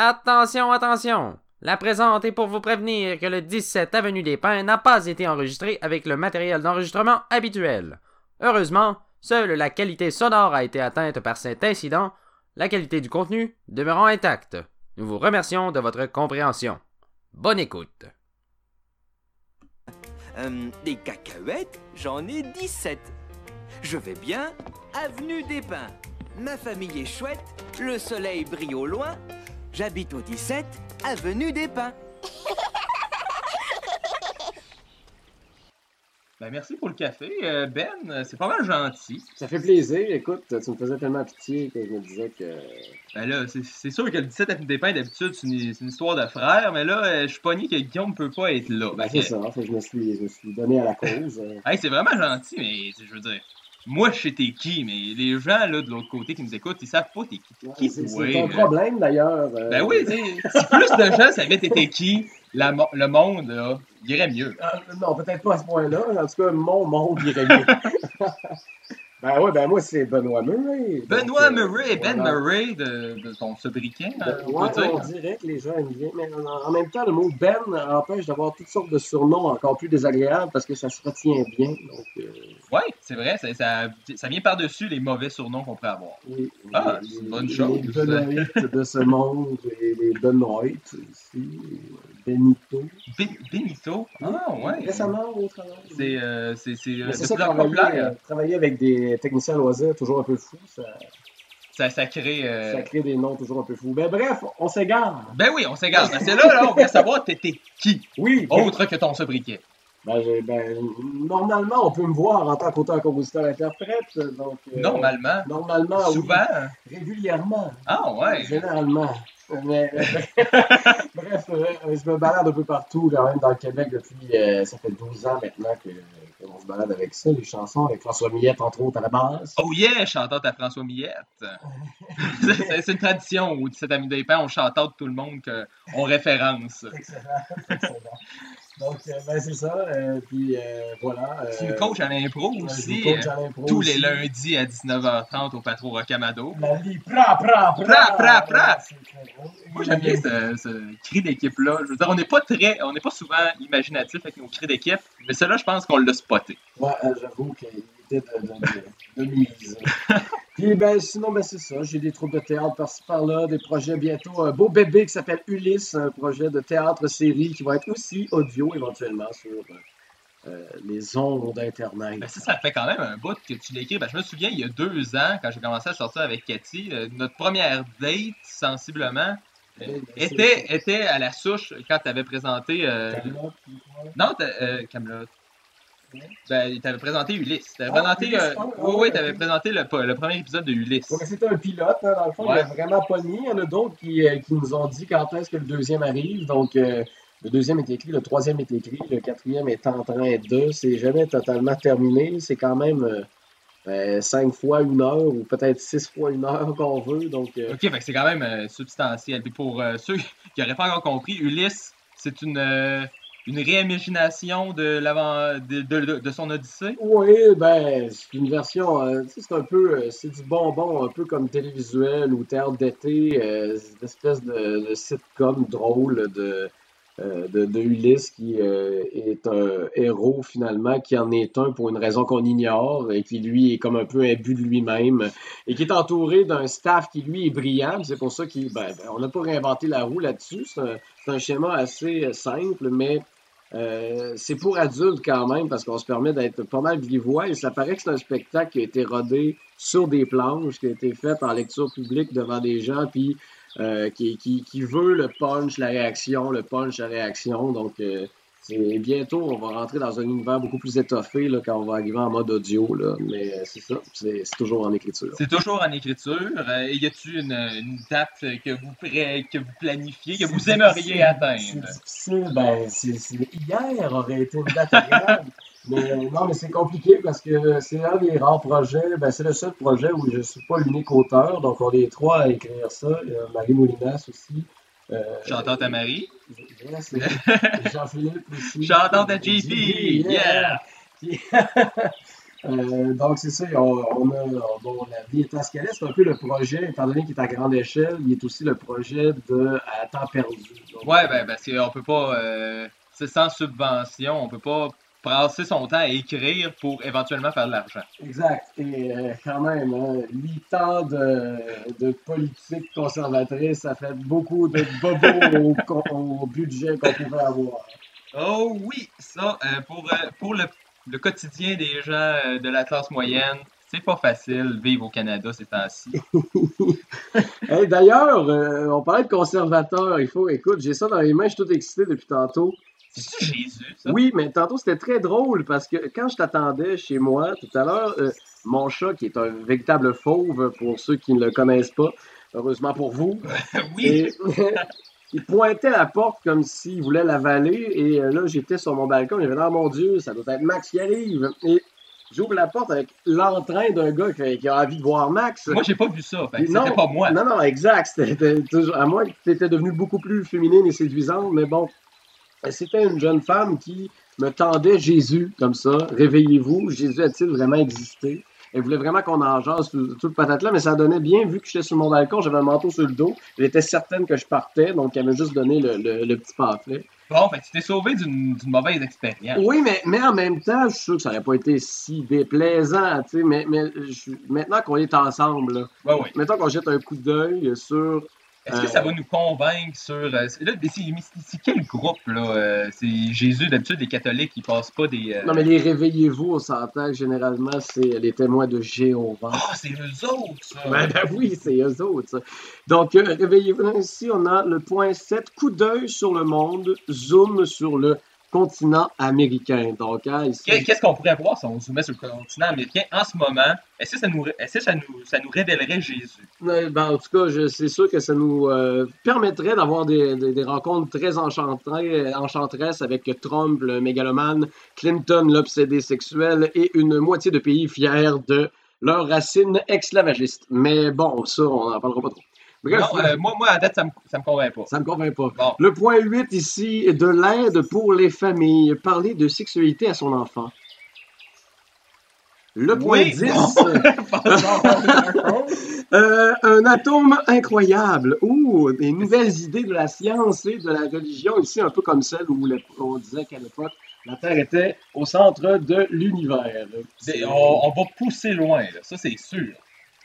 Attention, attention! La présente est pour vous prévenir que le 17 Avenue des Pins n'a pas été enregistré avec le matériel d'enregistrement habituel. Heureusement, seule la qualité sonore a été atteinte par cet incident, la qualité du contenu demeurant intacte. Nous vous remercions de votre compréhension. Bonne écoute. Euh, des cacahuètes, j'en ai 17. Je vais bien, avenue des Pins. Ma famille est chouette, le soleil brille au loin. J'habite au 17, avenue des Pins. Ben, merci pour le café. Euh, ben, c'est pas mal gentil. Ça fait plaisir. Écoute, tu me faisais tellement pitié que je me disais que. Ben là, c'est- sûr que le 17 Avenue des Pins, d'habitude, c'est une, histoire de frère, mais là, euh, je suis pogné que Guillaume peut pas être là. Ben, c'est que- ça. Fait que je me suis, je me suis donné à la cause. Hey, c'est vraiment gentil, mais je veux dire, moi, je sais t'es qui, mais les gens là, de l'autre côté qui nous écoutent, ils savent pas t'es qui. Ouais, Qui c'est un euh? problème d'ailleurs. euh. Ben oui, si plus de gens savaient t'étais qui, la le monde, là, irait mieux. Ah, non, peut-être pas à ce point-là. En tout cas, mon monde irait mieux. ben oui, ben moi, c'est Benoît Murray. Benoît Donc, euh, Murray, Ben voilà. Murray de, de ton sobriquet, hein, Ben, on ouais, peut dirait que les gens aiment bien, mais en, en même temps, le mot Ben empêche d'avoir toutes sortes de surnoms encore plus désagréables parce que ça se retient bien. Donc, euh, Ouais, c'est vrai, ça, ça, ça vient par-dessus les mauvais surnoms qu'on pourrait avoir. oui, Ah, c'est une bonne chose. Les Benoît de ce monde, et les Benoît ici, Benito. Ben- Benito? Ah, ouais. Récemment au travail. C'est euh, c'est- c'est, euh, ça, travailler, euh, travailler avec des techniciens loisirs, toujours un peu fou, ça, Ça, ça crée. euh, ça crée des noms toujours un peu fous. Ben bref, on s'égare. Ben oui, on s'égare. Que là, là, on veut savoir t'étais qui, Oui, autre que ton sobriquet? Ben, ben, normalement, on peut me voir en tant qu'auteur, compositeur, interprète. Donc, euh, Normalement. Normalement, oui. Souvent. Régulièrement. Ah ouais. Généralement. Mais, bref, euh, je me balade un peu partout, quand même, dans le Québec depuis. euh, ça fait 12 ans maintenant que- qu'on se balade avec ça, les chansons, avec François Millette, entre autres, à la base. Oh yeah, chantante à François Millette. c'est une tradition où, cet ami des pins, on chantante tout le monde qu'on référence. Excellent. excellent. Donc, euh, ben, c'est ça. euh, puis, euh, voilà. Tu euh, nous coaches à l'impro aussi. euh, tous les lundis à 19h30 au Patro Rocamado. La vie, pra, pra, pra. Pra, pra. Moi, j'aime bien ce, ce cri d'équipe-là. Je veux dire, on n'est pas très, on n'est pas souvent imaginatif avec nos cris d'équipe, mais celui-là, je pense qu'on l'a spoté. Ouais, j'avoue qu'il était de, de, de, de mise. Puis ben, sinon, ben, c'est ça. J'ai des troupes de théâtre par-ci par-là, des projets bientôt. Un beau bébé qui s'appelle Ulysse, un projet de théâtre-série qui va être aussi audio éventuellement sur euh, euh, les ondes d'Internet. Ben, ça, ça fait quand même un bout que tu l'écris. Ben, je me souviens, il y a deux ans, quand j'ai commencé à sortir avec Cathy, euh, notre première date, sensiblement, euh, ben, était, était à la souche quand tu avais présenté. Camelot? Non, Camelot. Ben, t'avais présenté Ulysse. T'avais Ah, présenté. Ulysse, euh, ah, oui, ah, oui, ouais, t'avais ok. présenté le, le premier épisode de Ulysse. Ouais, c'était un pilote, hein, dans le fond, Ouais. il a vraiment pas mis. Il y en a d'autres qui, euh, qui nous ont dit quand est-ce que le deuxième arrive. Donc, euh, le deuxième est écrit, le troisième est écrit, le quatrième est en train de. C'est jamais totalement terminé. C'est quand même euh, euh, cinq fois une heure ou peut-être six fois une heure qu'on veut. Donc, euh, Ok, fait que c'est quand même euh, substantiel. Puis pour ceux qui n'auraient pas encore compris, Ulysse, c'est une, une réimagination de, de, son Odyssée? Oui, ben, c'est une version, euh, c'est un peu, euh, c'est du bonbon, un peu comme télévisuel ou théâtre d'été, euh, une espèce de, sitcom drôle de, de, Ulysse qui est un héros finalement, qui en est un pour une raison qu'on ignore et qui lui est comme un peu imbu de lui-même et qui est entouré d'un staff qui lui est brillant. C'est pour ça qu'il, ben, ben, n'a pas réinventé la roue là-dessus. C'est un, schéma assez simple, mais euh, c'est pour adultes quand même parce qu'on se permet d'être pas mal grivois et ça paraît que c'est un spectacle qui a été rodé sur des planches, qui a été fait en lecture publique devant des gens, puis euh, qui, qui, qui veut le punch, la réaction, le punch, la réaction. Donc, euh, c'est bientôt, on va rentrer dans un univers beaucoup plus étoffé là, quand on va arriver en mode audio. Là. Mais euh, c'est ça, c'est c'est toujours en écriture. C'est toujours en écriture. Euh, y a-tu une, une date que vous, pré- que vous planifiez, que vous aimeriez difficile, C'est atteindre? difficile, ben, c'est, c'est- hier aurait été une date agréable. mais euh, non, mais c'est compliqué parce que c'est un des rares projets, ben, c'est le seul projet où je ne suis pas l'unique auteur, donc on est trois à écrire ça. Marie Moulinas aussi. Euh, Chantante à Marie. Yes, Jean-Philippe aussi. Chantante à JP. Yeah! Euh, donc, c'est ça, on, on a, bon, la vie est à ce qu'elle est. C'est un peu le projet, étant donné qu'il est à grande échelle, il est aussi le projet de à temps perdu. Donc, Ouais, ben, ben c'est, on peut pas. euh, c'est sans subvention, on peut pas passer son temps à écrire pour éventuellement faire de l'argent. Exact. Et euh, quand même, hein, huit ans de, de politique conservatrice, ça fait beaucoup de bobos au, budget qu'on pouvait avoir. Oh oui, ça, euh, pour, euh, pour le, le quotidien des gens euh, de la classe moyenne, c'est pas facile vivre au Canada ces temps-ci. Hey, D'ailleurs, euh, on parlait de conservateur. Il faut, écoute, j'ai ça dans les mains, je suis tout excité depuis tantôt. C'est Jésus, ça? Oui, mais tantôt, c'était très drôle parce que quand je t'attendais chez moi tout à l'heure, euh, mon chat, qui est un véritable fauve pour ceux qui ne le connaissent pas, heureusement pour vous, oui. et il pointait la porte comme s'il voulait l'avaler. Et euh, là, j'étais sur mon balcon, j'avais Ah mon Dieu, ça doit être Max qui arrive. Et j'ouvre la porte avec l'entrain d'un gars qui, a envie de voir Max. Moi, j'ai pas vu ça. Fait Non, c'était pas moi. Non, non, exact. C'était toujours, à que tu étais devenue beaucoup plus féminine et séduisante, mais bon, c'était une jeune femme qui me tendait Jésus comme ça. Réveillez-vous, Jésus a-t-il vraiment existé? Elle voulait vraiment qu'on en jase tout, tout le patate là, mais ça donnait bien, vu que j'étais sur mon balcon, j'avais un manteau sur le dos. Elle était certaine que je partais, donc elle m'a juste donné le, le- le petit pamphlet. Bon, fait que tu t'es sauvé d'une mauvaise expérience. Oui, mais, mais en même temps, je suis sûr que ça n'aurait pas été si déplaisant, tu sais, mais, mais je- maintenant qu'on est ensemble, là, Ouais, ouais. mettons qu'on jette un coup d'œil sur Est-ce que ça va nous convaincre sur. euh, c'est- là, quel groupe, là euh, C'est Jésus, d'habitude, les catholiques, ils passent pas des. euh, Non, mais les réveillez-vous, on s'entend généralement, c'est les témoins de Jéhovah. Ah, c'est eux autres, ça! Ben, ben oui, c'est eux autres. ça. Donc, réveillez-vous. Ici, on a le point 7, coup d'œil sur le monde, zoom sur le continent américain. Donc, hein, ici, Qu'est-ce qu'on pourrait voir si on zoomait sur le continent américain en ce moment? Est-ce que ça nous, est-ce que ça nous, ça nous révélerait Jésus? euh, ben, en tout cas, je- c'est sûr que ça nous euh, permettrait d'avoir des, des- des rencontres très enchanteresses avec Trump, le mégalomane, Clinton, l'obsédé sexuel, et une moitié de pays fiers de leurs racines esclavagistes. Mais bon, ça, on n'en parlera pas trop. Bref, non, euh, moi, moi, à date, ça me, ça me convainc pas. ça me convainc pas. Bon, Le point 8 ici, de l'aide pour les familles. Parler de sexualité à son enfant. Le point Oui, 10, non. euh, un atome incroyable. Ouh, des nouvelles idées de la science et de la religion, ici un peu comme celle où on disait qu'à l'époque, la Terre était au centre de l'univers. On, on va pousser loin, là. ça c'est sûr.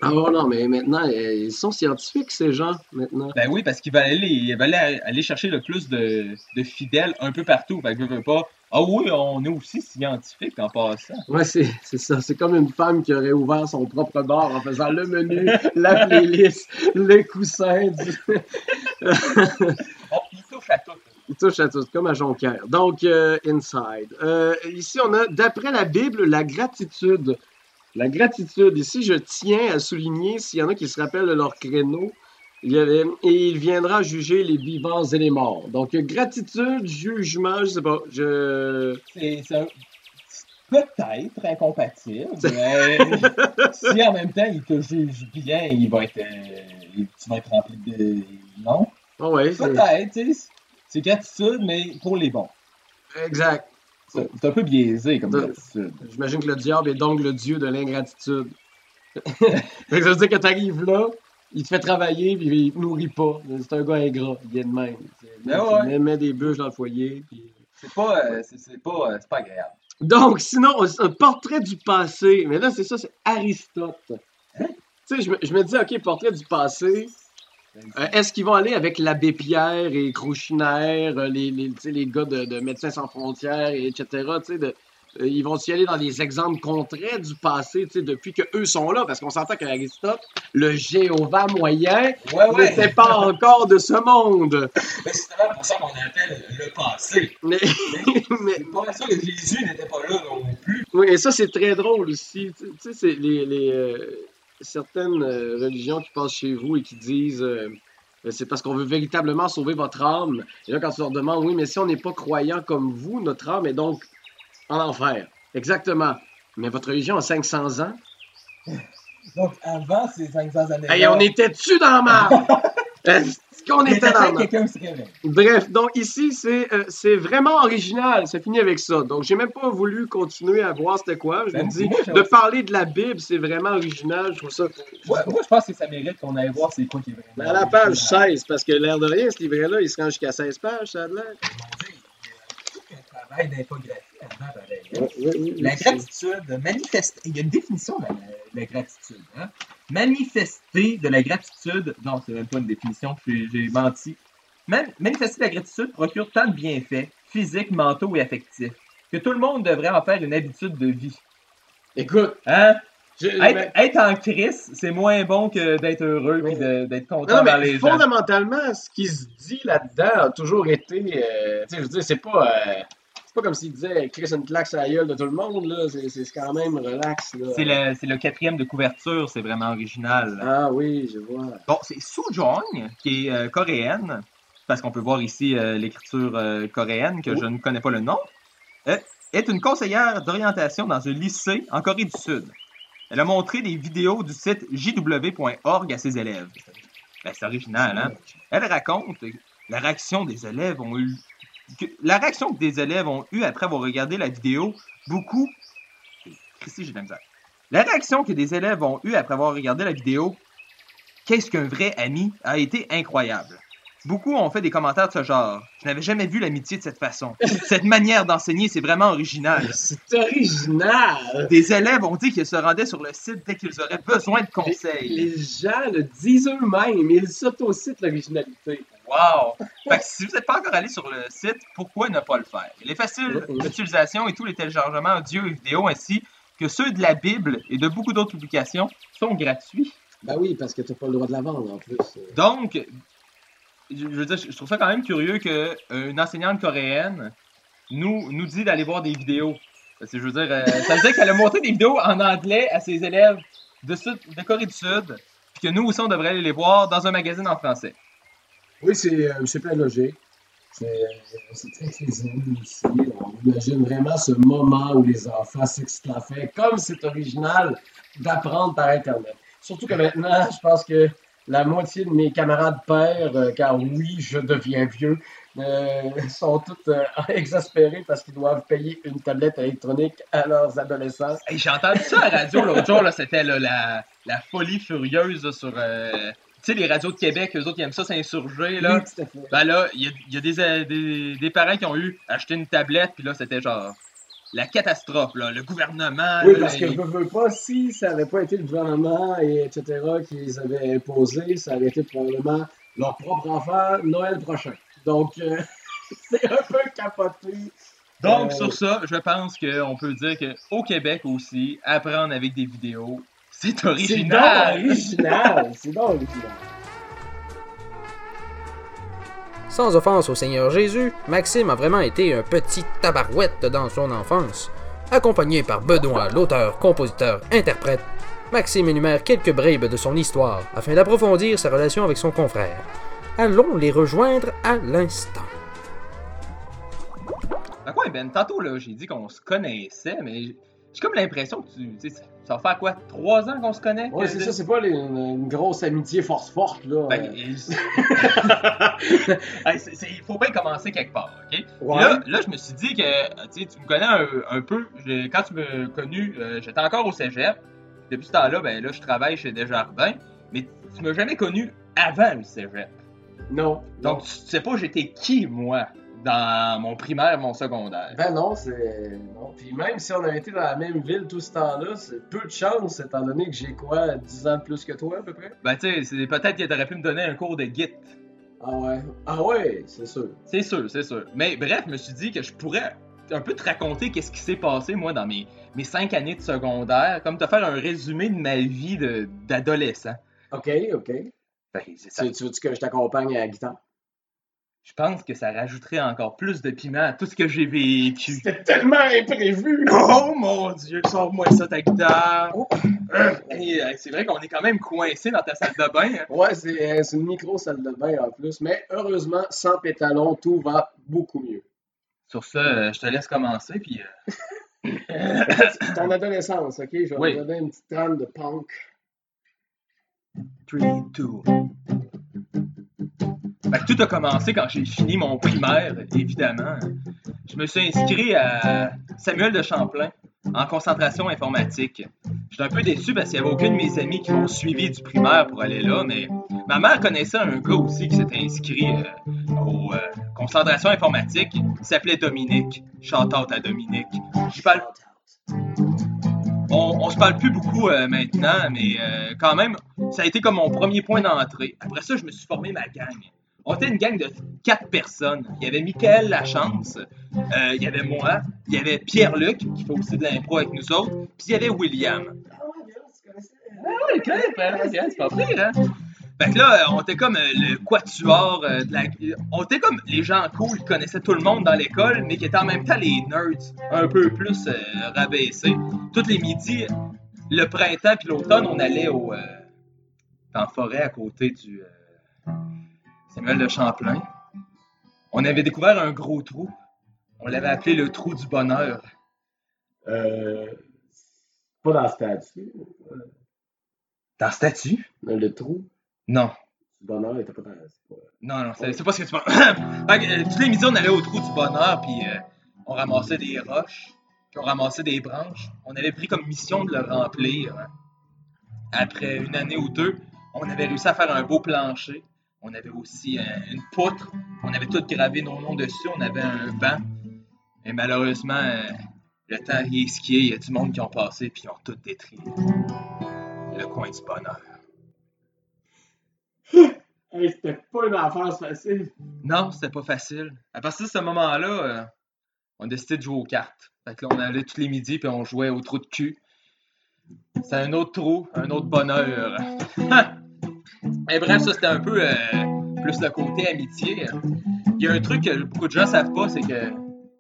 Ah oh non, mais maintenant, euh, ils sont scientifiques, ces gens, maintenant. Ben oui, parce qu'ils veulent aller, ils veulent aller, aller chercher le plus de, de fidèles un peu partout. Fait que je veux pas. Ah oui, on est aussi scientifique en passant. Ouais, c'est c'est ça. C'est comme une femme qui aurait ouvert son propre bar en faisant le menu, la playlist, les coussins. Du... Il touche à tout. Il touche à tout, comme à Jonquière. Donc, euh, Inside. Euh, ici, on a, d'après la Bible, la gratitude. La gratitude. Ici, je tiens à souligner, s'il y en a qui se rappellent de leur créneau, il avait, et il viendra juger les vivants et les morts. Donc, gratitude, jugement, je sais pas. Je. C'est peut-être incompatible, mais si en même temps il te juge bien, il va être, euh, il- tu vas être rempli de. Non? Ah ouais, Peut-être, tu sais. C'est gratitude, mais pour les bons. exact. C'est un peu biaisé comme De- gratitude. J'imagine que le diable est donc le dieu de l'ingratitude. Ça veut dire que t'arrives là, il te fait travailler, puis il te nourrit pas. C'est un gars ingrat, il vient de même. Ben il ouais. met, met des bûches dans le foyer. puis- C'est pas, euh, c'est pas, euh, c'est pas agréable. Donc, sinon, un portrait du passé. Mais là, c'est ça, c'est Aristote. Tu sais, je me, je me dis, OK, portrait du passé. Euh, Est-ce qu'ils vont aller avec l'abbé Pierre et Crouchiner, euh, les, les, les gars de, de Médecins sans frontières, et etc. de- euh, ils vont y aller dans des exemples concrets du passé, depuis que eux sont là, parce qu'on s'entend qu'Aristote, le Jéhovah moyen, Ouais, n'était pas encore de ce monde. Mais c'est justement pour ça qu'on appelle le passé. Mais, mais, C'est pas ça que Jésus n'était pas là non plus. Oui, et ça, c'est très drôle aussi. Tu tu sais, c'est les, les, euh, certaines euh, religions qui passent chez vous et qui disent euh, c'est parce qu'on veut véritablement sauver votre âme. Et là, quand tu leur demandes, oui, mais si on n'est pas croyant comme vous, notre âme est donc en enfer. Exactement. Mais votre religion a 500 ans. Donc avant ces 500 années. Hey, on était-tu dans ma... Est-ce qu'on était dans. Bref, donc ici, c'est euh, c'est vraiment original. C'est fini avec ça. Donc, j'ai même pas voulu continuer à voir c'était quoi. Je me Ben, dis, moi, de parler de la Bible, c'est vraiment original. Je trouve ça. Moi, moi, je pense que ça mérite qu'on aille voir c'est quoi qui est vraiment. À la page original. 16, parce que l'air de rien, ce livret-là, il se rend jusqu'à 16 pages, ça a l'air. Un travail d'infographie avant, pareil, hein. La gratitude, manifester. Il y a une définition de la, la gratitude. Hein? Manifester de la gratitude. Non, c'est même pas une définition, j'ai j'ai menti. Man- manifester de la gratitude procure tant de bienfaits, physiques, mentaux et affectifs, que tout le monde devrait en faire une habitude de vie. Écoute, Hein? je- Être, mais- être en crise, c'est moins bon que d'être heureux Oui. et d'être content non, dans mais les gens. fondamentalement, ce qui se dit là-dedans a toujours été. euh, tu sais, je veux dire, c'est pas. euh, c'est pas comme s'il disait Chris une claque sur la gueule de tout le monde, là. C'est quand même relax. C'est le, quatrième de couverture, c'est vraiment original. Ah oui, je vois. Bon, c'est Soo Jong, qui est euh, coréenne, parce qu'on peut voir ici euh, l'écriture euh, coréenne, que je ne connais pas le nom, est une conseillère d'orientation dans un lycée en Corée du Sud. Elle a montré des vidéos du site jw.org à ses élèves. Ben, c'est original, hein? Elle raconte la réaction des élèves ont eu. Que- la réaction que des élèves ont eue après avoir regardé la vidéo, beaucoup. Christy, j'ai de la misère. La réaction que des élèves ont eue après avoir regardé la vidéo, qu'est-ce qu'un vrai ami, a été incroyable. Beaucoup ont fait des commentaires de ce genre. Je n'avais jamais vu l'amitié de cette façon. Cette manière d'enseigner, c'est vraiment original. C'est original! Des élèves ont dit qu'ils se rendaient sur le site dès qu'ils auraient besoin de conseils. Les gens le disent eux-mêmes, ils s'autocitent l'originalité. Wow! Fait que si vous n'êtes pas encore allé sur le site, pourquoi ne pas le faire? Il est facile d'utilisation et tous les téléchargements audio et vidéo ainsi que ceux de la Bible et de beaucoup d'autres publications sont gratuits. Ben oui, parce que t'as pas le droit de la vendre en plus. Donc, je je veux dire, je trouve ça quand même curieux qu'une enseignante coréenne nous, nous dit d'aller voir des vidéos. Parce que je veux dire, euh, ça veut dire qu'elle a montré des vidéos en anglais à ses élèves de, Sud- de Corée du Sud, puis que nous aussi, on devrait aller les voir dans un magazine en français. Oui, c'est euh, logique. C'est euh, très crédible ici. On imagine vraiment ce moment où les enfants s'extafient, comme c'est original d'apprendre par Internet. Surtout que maintenant, je pense que la moitié de mes camarades pères, euh, car oui, je deviens vieux, euh, sont tous euh, exaspérés parce qu'ils doivent payer une tablette électronique à leurs adolescents. J'ai entendu ça à la radio l'autre jour, c'était la, la folie furieuse sur. Tu sais, les radios de Québec, eux autres, ils aiment ça s'insurger. Là. Oui. Ben là, il y a, il y a des, euh, des, des parents qui ont eu acheté une tablette, puis là, c'était genre la catastrophe, là, le gouvernement. Oui, là, parce que il- je veux pas, si ça n'avait pas été le gouvernement et etc. qui les avait imposés, ça aurait été probablement leur propre enfant Noël prochain. Donc, euh, c'est un peu capoté. Donc, Euh, sur ça, je pense qu'on peut dire qu'au Québec aussi, apprendre avec des vidéos, c'est C'est donc original. original. C'est donc original. Sans offense au Seigneur Jésus, Maxime a vraiment été un petit tabarouette dans son enfance. Accompagné par Benoît, l'auteur, compositeur, interprète, Maxime énumère quelques bribes de son histoire afin d'approfondir sa relation avec son confrère. Allons les rejoindre à l'instant. Ben quoi, Ben, tantôt, là, j'ai dit qu'on se connaissait, mais j'ai comme l'impression que tu, ça va faire quoi, trois ans qu'on se connaît? Oui, que- c'est ça, c'est pas les- une, une grosse amitié force forte, là. Ben, Euh, il faut bien commencer quelque part, ok? ouais. Là, là, je me suis dit que tu me connais un, un peu. Quand tu m'as connu, euh, j'étais encore au cégep. Depuis ce temps-là, ben là, je travaille chez Desjardins. Mais tu m'as jamais connu avant le cégep. Non. Donc, tu sais pas j'étais qui, moi, dans mon primaire, mon secondaire. Ben non, c'est. Non. Puis même si on avait été dans la même ville tout ce temps-là, c'est peu de chance, étant donné que j'ai quoi, 10 ans de plus que toi à peu près? Ben, tu sais, c'est- peut-être que t'aurais pu me donner un cours de Git. Ah ouais. Ah ouais, c'est sûr. C'est sûr, c'est sûr. Mais bref, je me suis dit que je pourrais un peu te raconter qu'est-ce qui s'est passé, moi, dans mes, mes cinq années de secondaire, comme te faire un résumé de ma vie d'adolescent. Ok, ok. Fait ça. Tu, tu veux que je t'accompagne à la guitare? Je pense que ça rajouterait encore plus de piment à tout ce que j'ai vécu. C'était tellement imprévu! Oh mon dieu, sors-moi ça ta guitare. Euh, hey, euh, c'est vrai qu'on est quand même coincé dans ta salle de bain. hein. Ouais, c'est c'est une micro salle de bain en plus, mais heureusement, sans pétalon, tout va beaucoup mieux. Sur ça, euh, je te laisse commencer, puis... euh, Ton adolescence, ok? Je vais Oui. te donner une petite trame de punk. 3, 2... Fait que tout a commencé quand j'ai fini mon primaire, évidemment. Je me suis inscrit à Samuel de Champlain en concentration informatique. J'étais un peu déçu parce qu'il n'y avait aucun de mes amis qui m'ont suivi du primaire pour aller là, mais ma mère connaissait un gars aussi qui s'était inscrit euh, au euh, concentration informatique. Il s'appelait Dominique. Chantant à Dominique. Je parle on, on se parle plus beaucoup euh, maintenant, mais euh, quand même, ça a été comme mon premier point d'entrée. Après ça, je me suis formé ma gang. On était une gang de quatre personnes. Il y avait Michael Lachance, euh, il y avait moi, il y avait Pierre-Luc, qui fait aussi de l'impro avec nous autres, puis il y avait William. Ah ouais, c'est pas pire, hein? Fait que là, on était comme euh, le quatuor euh, de la... On était comme les gens cool qui connaissaient tout le monde dans l'école, mais qui étaient en même temps les nerds un peu plus euh, rabaissés. Tous les midis, le printemps puis l'automne, on allait au... euh, en forêt à côté du... euh, Samuel de Champlain. On avait découvert un gros trou. On l'avait appelé le trou du bonheur. Euh, pas dans le statut. Dans statut? Mais le trou? Non. du bonheur était pas dans Non, non, c'est pas ce que tu penses. Euh, tous les midis, on allait au trou du bonheur, puis euh, on ramassait des roches, puis on ramassait des branches. On avait pris comme mission de le remplir. hein. Après une année ou deux, on avait réussi à faire un beau plancher. On avait aussi euh, une poutre. On avait tout gravé nos noms dessus. On avait un banc. Et malheureusement, euh, le temps y est skié. Il y a du monde qui ont passé, puis ils ont tout détruit. Le coin du bonheur. Hey, c'était pas une affaire facile. Non, c'était pas facile. À partir de ce moment-là, euh, on a décidé de jouer aux cartes. Fait que là, on allait tous les midis puis on jouait au trou de cul. C'est un autre trou, un autre bonheur. Et bref, ça c'était un peu euh, plus le côté amitié. Il y a un truc que beaucoup de gens savent pas, c'est que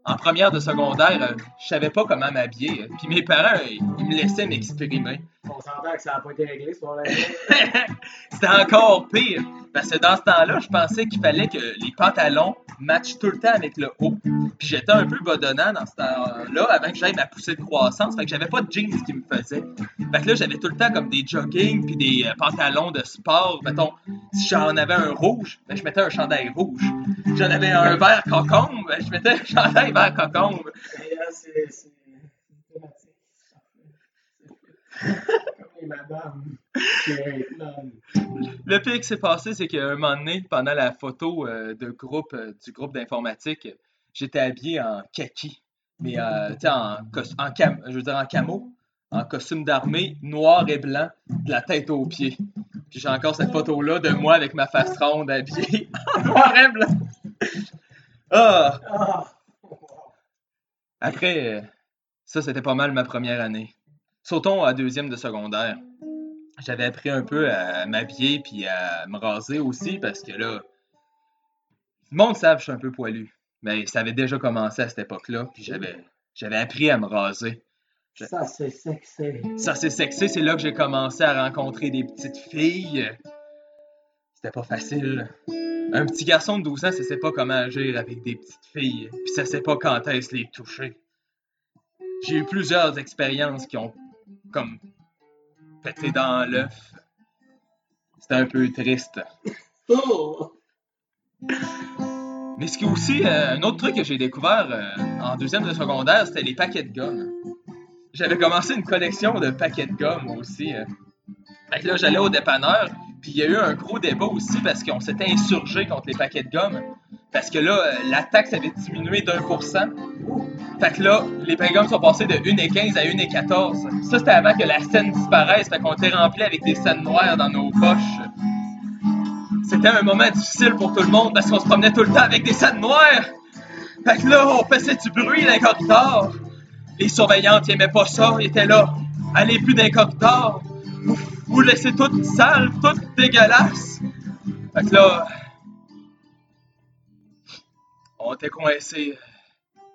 en première de secondaire, euh, je savais pas comment m'habiller. Puis mes parents, ils me laissaient m'exprimer. S'entend que ça n'a pas été réglé, ce C'était encore pire. Parce que dans ce temps-là, je pensais qu'il fallait que les pantalons matchent tout le temps avec le haut. Puis j'étais un peu bodonnant dans ce temps-là avant que j'aille ma poussée de croissance. Fait que j'avais pas de jeans qui me faisait. Fait que là, j'avais tout le temps comme des jogging puis des euh, pantalons de sport. Mettons, si j'en avais un rouge, ben, je mettais un chandail rouge. J'en avais un vert cocombe, ben, je mettais un chandail vert cocombe. C'est. c'est thématique. Comme les madames. C'est non. Le pire qui s'est passé, c'est qu'à un moment donné, pendant la photo euh, de groupe, euh, du groupe d'informatique, j'étais habillé en kaki, mais euh, en, en, cam- je veux dire en camo, en costume d'armée, noir et blanc, de la tête aux pieds. Puis j'ai encore cette photo-là de moi avec ma face ronde habillée en noir et blanc. Ah! Ah! Après, euh, ça, c'était pas mal ma première année. Sautons à deuxième de secondaire. J'avais appris un peu à m'habiller puis à me raser aussi parce que là, le monde savent que je suis un peu poilu. Mais ça avait déjà commencé à cette époque-là, puis j'avais j'avais appris à me raser. Ça, c'est sexy. Ça, c'est sexy, c'est là que j'ai commencé à rencontrer des petites filles. C'était pas facile. Un petit garçon de 12 ans, ça sait pas comment agir avec des petites filles, puis ça sait pas quand est-ce les toucher. J'ai eu plusieurs expériences qui ont comme pété dans l'œuf. C'était un peu triste. Oh! Mais ce qui est aussi euh, un autre truc que j'ai découvert euh, en deuxième de secondaire, c'était les paquets de gomme. J'avais commencé une collection de paquets de gomme aussi. euh. Fait que là, j'allais au dépanneur, puis il y a eu un gros débat aussi parce qu'on s'était insurgé contre les paquets de gomme. Parce que là, la taxe avait diminué d'un pour cent. Fait que là, les gomme sont passés de 1,15 à 1,14. Ça, c'était avant que la scène disparaisse. Fait qu'on était rempli avec des scènes noires dans nos poches. C'était un moment difficile pour tout le monde parce qu'on se promenait tout le temps avec des scènes noires. Fait que là, on faisait du bruit dans les corridors. Les surveillantes n'aimaient pas ça, ils étaient là. Allez plus dans les. Vous, laissez tout sale, tout dégueulasse. Fait que là, on était coincés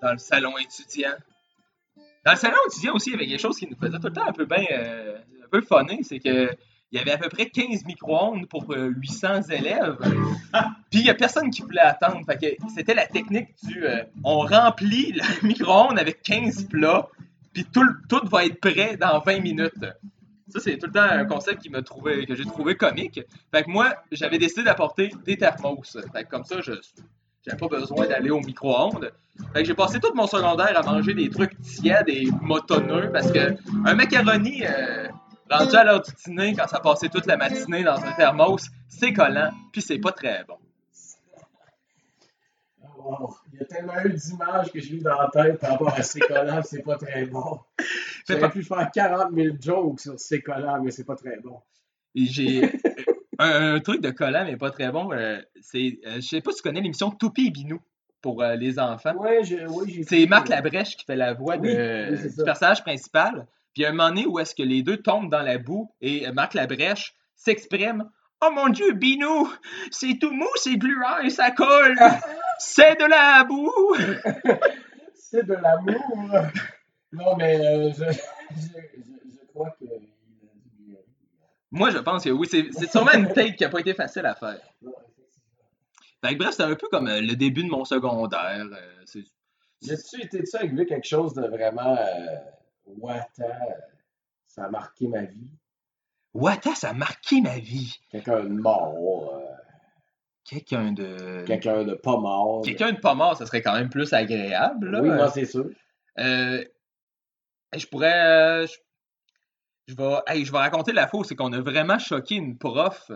dans le salon étudiant. Dans le salon étudiant aussi, il y avait quelque chose qui nous faisait tout le temps un peu bien, euh, un peu funny, c'est que il y avait à peu près 15 micro-ondes pour euh, 800 élèves. Puis il y a personne qui voulait attendre. Fait que c'était la technique du euh, on remplit le micro-ondes avec 15 plats, puis tout, va être prêt dans 20 minutes. Ça, c'est tout le temps un concept qui trouvé, que j'ai trouvé comique. Fait que moi, j'avais décidé d'apporter des thermos. Fait que comme ça, je j'avais pas besoin d'aller au micro-ondes. Fait que j'ai passé tout mon secondaire à manger des trucs tièdes et motonneux parce que un macaroni euh, rendu à l'heure du dîner, quand ça passait toute la matinée dans un thermos, c'est collant, puis c'est pas très bon. Wow. Il y a tellement eu d'images que j'ai eu dans la tête par rapport à c'est collant, c'est pas très bon. J'aurais pu faire 40 000 jokes sur c'est collant, mais c'est pas très bon. Et J'ai un, un truc de collant, mais pas très bon. euh, c'est, euh, je sais pas si tu connais l'émission Toupie et Binou pour euh, les enfants. Ouais, j'ai, oui, C'est Marc Labrèche qui fait la voix de, Oui, du personnage principal. Puis il y a un moment donné où est-ce que les deux tombent dans la boue et Marc Labrèche s'exprime Oh mon Dieu, Binou, c'est tout mou, c'est gluant et ça colle. C'est de la boue. C'est de l'amour. Non, mais euh, je, je, je, je crois que. Moi, je pense que oui, c'est sûrement une take qui a pas été facile à faire. Fait que bref, c'est un peu comme euh, le début de mon secondaire. euh, c'est- As-tu été-tu arrivé quelque chose de vraiment euh, euh, ça a marqué ma vie? Wata, ça a marqué ma vie. Quelqu'un de mort, euh, Quelqu'un de. quelqu'un de pas mort. Quelqu'un de pas mort, ça serait quand même plus agréable. Là. Oui, non, c'est sûr. Euh, je pourrais. euh, je, je vais, hey, je vais raconter la fausse, c'est qu'on a vraiment choqué une prof.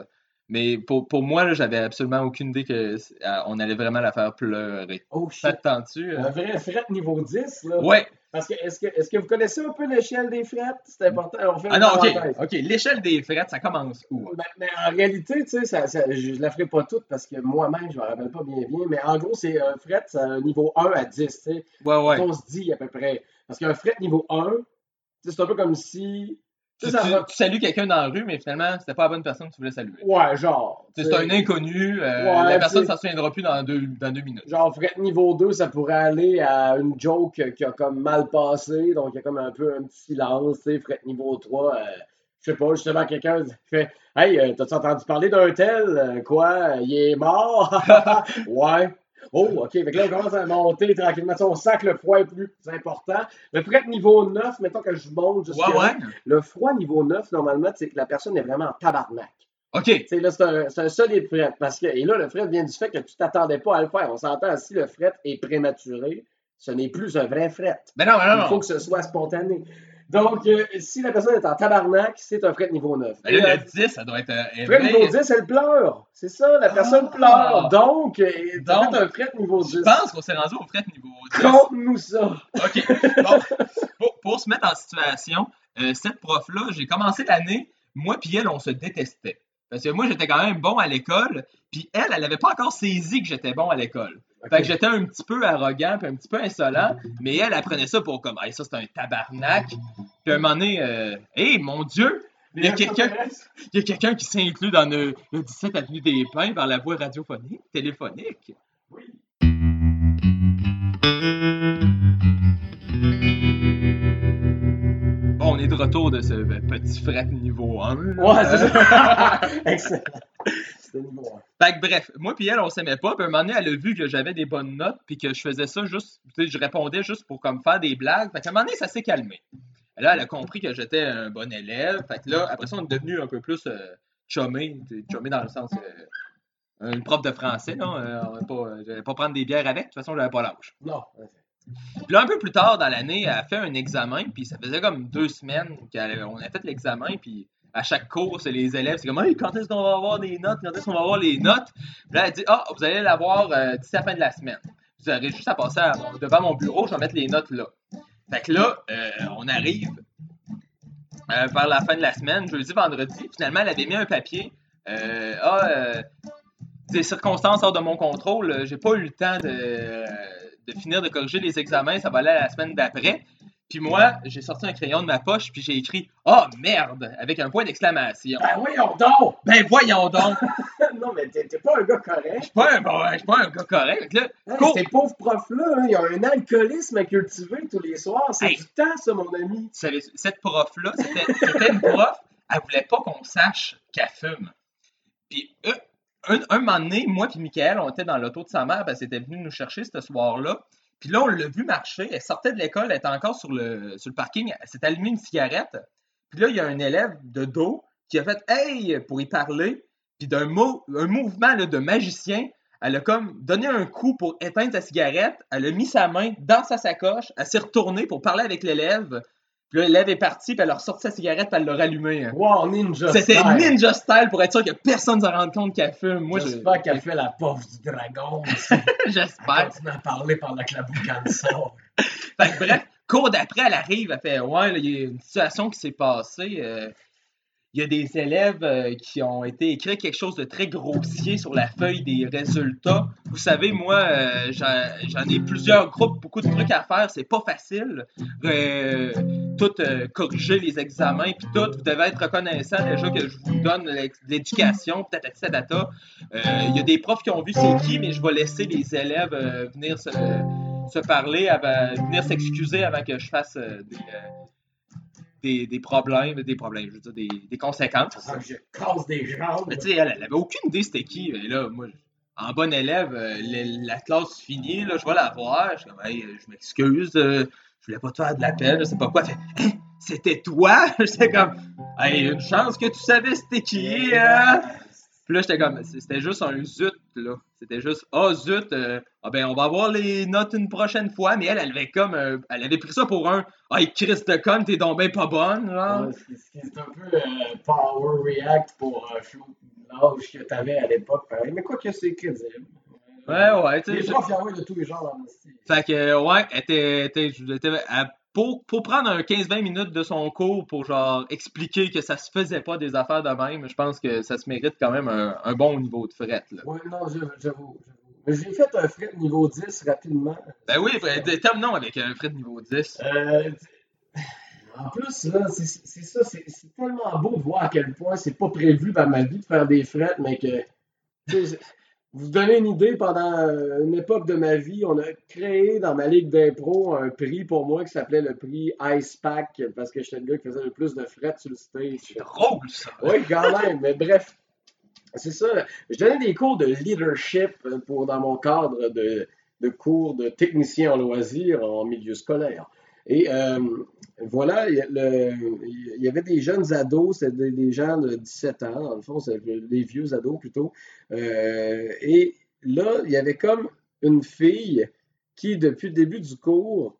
Mais pour, pour moi, là, j'avais absolument aucune idée qu'on allait vraiment la faire pleurer. Oh shit. Te tente-tu? Un vrai fret niveau 10, là. Ouais. Parce que est-ce que, vous connaissez un peu l'échelle des frettes? C'est important. On fait Ah non, ok. parenthèse. Ok, l'échelle des frettes, ça commence où? Ben, mais en réalité, tu sais, ça, ça- je ne la ferai pas toute parce que moi-même, je ne me rappelle pas bien bien, mais en gros, c'est un fret, un niveau 1 à 10, tu sais. Ouais, ouais. On se dit à peu près. Parce qu'un fret niveau 1, tu sais, c'est un peu comme si. Tu, sais, salues quelqu'un dans la rue, mais finalement, c'était pas la bonne personne que tu voulais saluer. Ouais, genre. C'est un inconnu, euh, Ouais, la personne s'en souviendra plus dans deux, dans deux minutes. Genre, fret niveau 2, ça pourrait aller à une joke qui a comme mal passé, donc il y a comme un peu un petit silence, tu sais. Fret niveau 3, euh, je sais pas, justement, quelqu'un fait Hey, euh, t'as-tu entendu parler d'un tel? Quoi? Il est mort Ouais. Oh, OK. Fait que là, on commence à monter tranquillement. On sent que le froid est plus important. Le fret niveau 9, mettons que je monte jusqu'à Ouais, ouais. Le froid niveau 9, normalement, c'est que la personne est vraiment en tabarnak. Ok. Là, c'est un, c'est un solide fret. Parce que, et là, le fret vient du fait que tu t'attendais pas à le faire. On s'entend, si le fret est prématuré, ce n'est plus un vrai fret. Ben non, ben non, Il faut non. que ce soit spontané. Donc, euh, si la personne est en tabarnak, c'est un fret niveau 9. Ben là, le le 10, ça doit être euh, fret niveau élevé. 10, elle pleure. C'est ça, la personne Ah. pleure. Donc, euh, fait un fret niveau 10. Je pense qu'on s'est rendu au fret niveau 10. Conte-nous ça. OK. Bon, pour, pour se mettre en situation, euh, cette prof-là, j'ai commencé l'année, moi puis elle, on se détestait. Parce que moi, j'étais quand même bon à l'école, puis elle, elle avait pas encore saisi que j'étais bon à l'école. Fait que j'étais un petit peu arrogant, puis un petit peu insolent, mais elle, elle prenait ça pour comme, hey, ça, c'est un tabarnak. Puis à un moment donné, euh, hey, mon Dieu, il y a quelqu'un il y a quelqu'un qui s'est inclus dans le, le 17 Avenue des Pins par la voie radiophonique, téléphonique. Bon, retour de ce ben, petit fret niveau 1. là. Ouais, c'est ça. Excellent. C'était niveau 1. Fait que bref, moi puis elle, on s'aimait pas. Puis à un moment donné, elle a vu que j'avais des bonnes notes, puis que je faisais ça juste, je répondais juste pour comme faire des blagues. Fait qu'à un moment donné, ça s'est calmé. Là, elle a compris que j'étais un bon élève. Fait que là, après ça, on est devenu un peu plus euh, Chumé dans le sens, euh, une prof de français, là. euh, on va pas, euh, j'allais pas prendre des bières avec. De toute façon, j'avais pas l'âge. Non. Puis là, un peu plus tard dans l'année, elle a fait un examen, puis ça faisait comme deux semaines qu'on a fait l'examen, puis à chaque cours, les élèves, c'est comme hey, quand est-ce qu'on va avoir des notes, quand est-ce qu'on va avoir les notes? Puis là, elle dit Ah, vous allez l'avoir euh, d'ici la fin de la semaine. Vous aurez juste à passer devant mon bureau, je vais mettre les notes là. Fait que là, euh, on arrive euh, vers la fin de la semaine, jeudi, vendredi. Finalement, elle avait mis un papier. Ah, des circonstances hors de mon contrôle, j'ai pas eu le temps de, de finir de corriger les examens, ça va aller à la semaine d'après. Puis moi, j'ai sorti un crayon de ma poche, puis j'ai écrit « Oh, merde! » avec un point d'exclamation. Ben voyons donc! Ben voyons donc! non, mais t'es pas un gars correct. Je suis pas un, bon, je suis pas un gars correct. Là, Hey, cours- ces pauvres profs-là, hein, ils ont un alcoolisme à cultiver tous les soirs. C'est Hey. du temps, ça, mon ami. cette prof-là, c'était c'était une prof, elle voulait pas qu'on sache qu'elle fume. Puis euh, un, un moment donné, moi puis Michael, on était dans l'auto de sa mère, parce qu'elle était venue nous chercher ce soir-là. Puis là, on l'a vu marcher, elle sortait de l'école, elle était encore sur le, sur le parking, elle s'est allumée une cigarette. Puis là, il y a un élève de dos qui a fait Hey pour y parler. Puis d'un mot, un mouvement de magicien, elle a comme donné un coup pour éteindre sa cigarette. Elle a mis sa main dans sa sacoche. Elle s'est retournée pour parler avec l'élève. Puis là, l'élève est parti, puis elle a ressorti sa cigarette, puis elle l'a rallumée. hein. Wow, Ninja C'était style. ninja style pour être sûr que personne ne se rende compte qu'elle fume. Moi, je- J'espère qu'elle fait la pauvre du dragon aussi. j'espère. Continue à parler pendant que la boucane sort. Fait que bref, cours d'après, elle arrive, elle fait Ouais, il y a une situation qui s'est passée. euh, il y a des élèves euh, qui ont été écrits quelque chose de très grossier sur la feuille des résultats. Vous savez, moi, euh, j'en ai plusieurs groupes, beaucoup de trucs à faire, c'est pas facile. Euh, tout euh, corriger les examens, puis tout, vous devez être reconnaissant déjà que je vous donne l'éducation, peut-être. Euh, Il y a des profs qui ont vu c'est qui, mais je vais laisser les élèves venir se, parler, venir s'excuser avant que je fasse des, des, des problèmes, des problèmes, je veux dire, des, des conséquences. Ah, Je casse des jambes. Mais tu sais, elle, elle avait aucune idée c'était qui. Et là, moi, en bon élève, euh, la classe finie, là, je vais la voir. Je hey, je m'excuse, euh, je voulais pas te faire de la peine, je sais pas quoi. Fait, c'était toi? J'étais comme, hey, une chance que tu savais c'était qui, hein? Puis là, j'étais comme, c'était juste un zut, là. C'était juste, ah, zut, euh, ah ben, on va avoir les notes une prochaine fois. Mais elle, elle avait comme, euh, elle avait pris ça pour un, ah, Chris de con, t'es donc ben pas bonne, genre. Ouais, c'est- un peu euh, Power React pour l'âge que t'avais à l'époque. pareil. Mais quoi que c'est crédible. Ouais, ouais, tu sais. Les profs, de tous les genres dans le style. Fait que, ouais, elle était, était- elle était- elle- pour, pour prendre un 15-20 minutes de son cours pour, genre, expliquer que ça se faisait pas des affaires de même, je pense que ça se mérite quand même un, un bon niveau de fret, là. Ouais, non, j'avoue. Mais j'ai fait un fret niveau 10 rapidement. Ben oui, ben, terminons avec un fret niveau 10. Euh, en plus, là, c'est ça, c'est c'est tellement beau de voir à quel point c'est pas prévu dans ma vie de faire des frettes, mais que. Vous donnez une idée, pendant euh, une époque de ma vie, on a créé dans ma ligue d'impro un prix pour moi qui s'appelait le prix Ice Pack parce que j'étais le gars qui faisait le plus de frettes sur le stage. C'est drôle, ça. Oui, quand même, mais bref. C'est ça. Je donnais des cours de leadership euh, pour, dans mon cadre de, de cours de technicien en loisirs en milieu scolaire. Et euh, voilà, il y, a le- il y avait des jeunes ados, c'était des, des gens de 17 ans, dans le fond, c'est des vieux ados plutôt. Euh, et là, il y avait comme une fille qui, depuis le début du cours,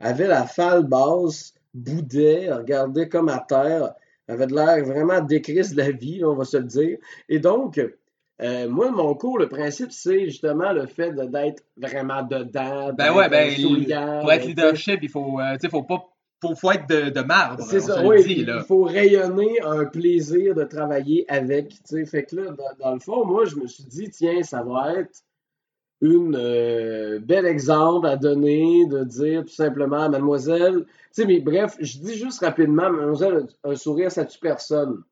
avait la falle basse, boudait, regardait comme à terre, avait de l'air vraiment décrise de la vie, on va se le dire. Et donc, euh, moi, mon cours, le principe, c'est justement le fait de- d'être vraiment dedans. Ben ouais, ben, souriant, Pour être leadership, il faut, euh, tu sais, faut pas, faut, faut être de, de marbre. C'est ça, oui. dit, puis là. Il faut rayonner un plaisir de travailler avec. Fait que là, dans, dans le fond, moi, je me suis dit, tiens, ça va être une euh, bel exemple à donner de dire tout simplement, mademoiselle, tu sais, mais bref, je dis juste rapidement, mademoiselle, un sourire, ça tue personne.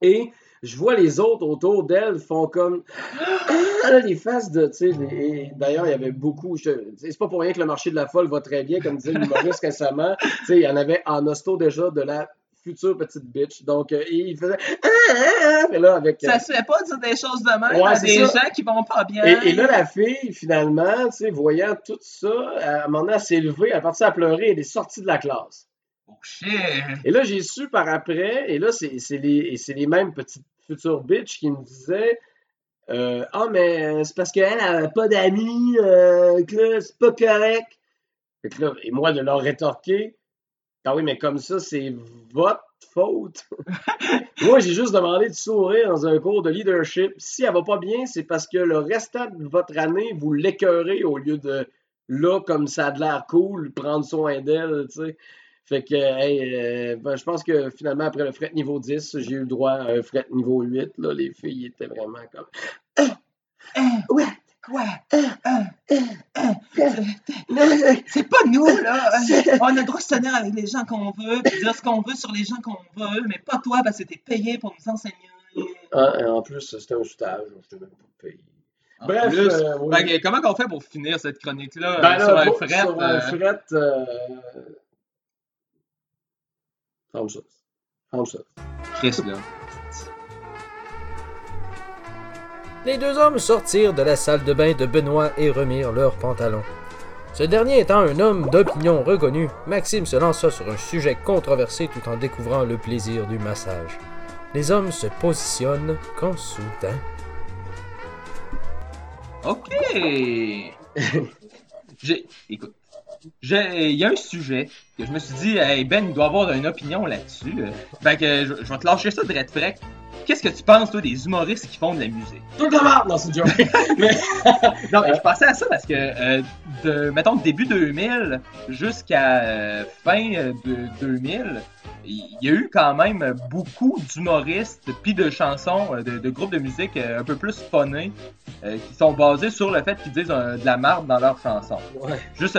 Et je vois les autres autour d'elle font comme Ah, les faces de, tu sais, et d'ailleurs, il y avait beaucoup, c'est pas pour rien que le marché de la folle va très bien, comme disait l'humoriste récemment, tu sais, il y en avait en hosto déjà de la future petite bitch, donc, euh, et il faisait Ah, ah, ah et là, avec, euh, Ça se fait pas dire des choses de même Ouais, à des ça. gens qui vont pas bien. et, et là, la fille, finalement, tu sais, voyant tout ça, à un moment donné, elle s'est levée, elle est partie à pleurer, elle est sortie de la classe. Oh. Et là, j'ai su par après, et là, c'est les, les mêmes petites futures bitches qui me disaient euh, Ah, mais euh, c'est parce qu'elle n'a pas d'amis, euh, que là, c'est pas correct. Et moi, de leur rétorquer Ah oui, mais comme ça, c'est votre faute. moi, j'ai juste demandé de sourire dans un cours de leadership. Si elle va pas bien, c'est parce que le restant de votre année, vous l'écœurez au lieu de là, comme ça a de l'air cool, prendre soin d'elle, tu sais. Fait que, hey, euh, ben, je pense que finalement, après le fret niveau 10, j'ai eu le droit à un fret niveau 8. Là, les filles étaient vraiment comme. ouais, Quoi? non, C'est pas nous, là. On a le droit de se tenir avec les gens qu'on veut, puis dire ce qu'on veut sur les gens qu'on veut, mais pas toi, parce que t'es payé pour nous enseigner. Ah, et en plus, c'était un stage, je même pas payé. En Bref, plus, euh, oui. que comment qu'on fait pour finir cette chronique-là Ben euh, sur là, un fret? sur un euh, fret, ça. Chris, là. Les deux hommes sortirent de la salle de bain de Benoît et remirent leurs pantalons. Ce dernier étant un homme d'opinion reconnu, Maxime se lança sur un sujet controversé tout en découvrant le plaisir du massage. Les hommes se positionnent quand soudain. Ok. J'ai, écoute, j'ai- il y a un sujet que je me suis dit, hey Ben, il doit avoir une opinion là-dessus. euh. Fait que je, je vais te lâcher ça de red frec. Qu'est-ce que tu penses, toi, des humoristes qui font de la musique? Tout de merde! Non, c'est joke. Mais, Non, mais je pensais à ça parce que, euh, de, mettons, début 2000 jusqu'à euh, fin de 2000, il y a eu quand même beaucoup d'humoristes puis de chansons, de, de groupes de musique un peu plus funnés, euh, qui sont basés sur le fait qu'ils disent de la marde dans leurs chansons. ouais. Juste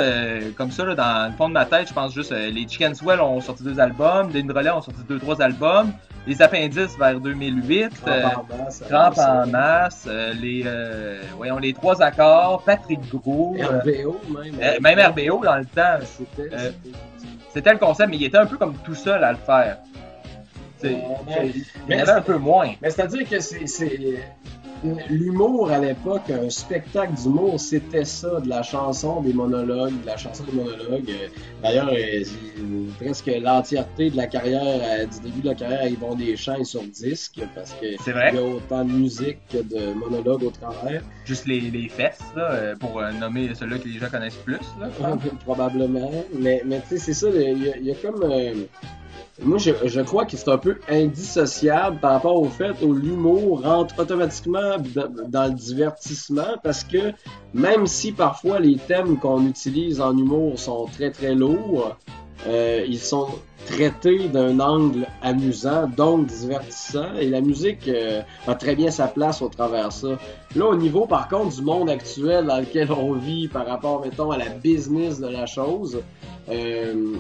comme ça, là, dans le fond de ma tête, je pense juste euh, les Chicken Swell ont sorti deux albums, les Relais ont sorti deux, trois albums, les Appendices vers 2008, euh, Crampe en masse, Cramp en masse, euh, les, euh, voyons, les trois accords, Patrick Gros, euh, RBO, même. euh, même RBO dans le temps. C'était. Euh, le concept, mais il était un peu comme tout seul à le faire. Il y en avait un peu moins. Mais c'est-à-dire que c'est. L'humour à l'époque, un spectacle d'humour, c'était ça, de la chanson, des monologues, de la chanson des monologues. D'ailleurs, euh, presque l'entièreté de la carrière, euh, du début de la carrière, ils vont des chants sur disque, parce que il y a autant de musique que de monologues au travers. Juste les, les fesses, là, euh, pour nommer ceux-là que les gens connaissent plus. Là. Probablement. Mais, mais tu sais, c'est ça, il y, a- il y a comme. euh, moi, je, je crois que c'est un peu indissociable par rapport au fait où l'humour rentre automatiquement dans, le divertissement parce que même si parfois les thèmes qu'on utilise en humour sont très très lourds, euh, ils sont traités d'un angle amusant, donc divertissant, et la musique euh, a très bien sa place au travers de ça. Là, au niveau, par contre, du monde actuel dans lequel on vit par rapport, mettons, à la business de la chose, euh,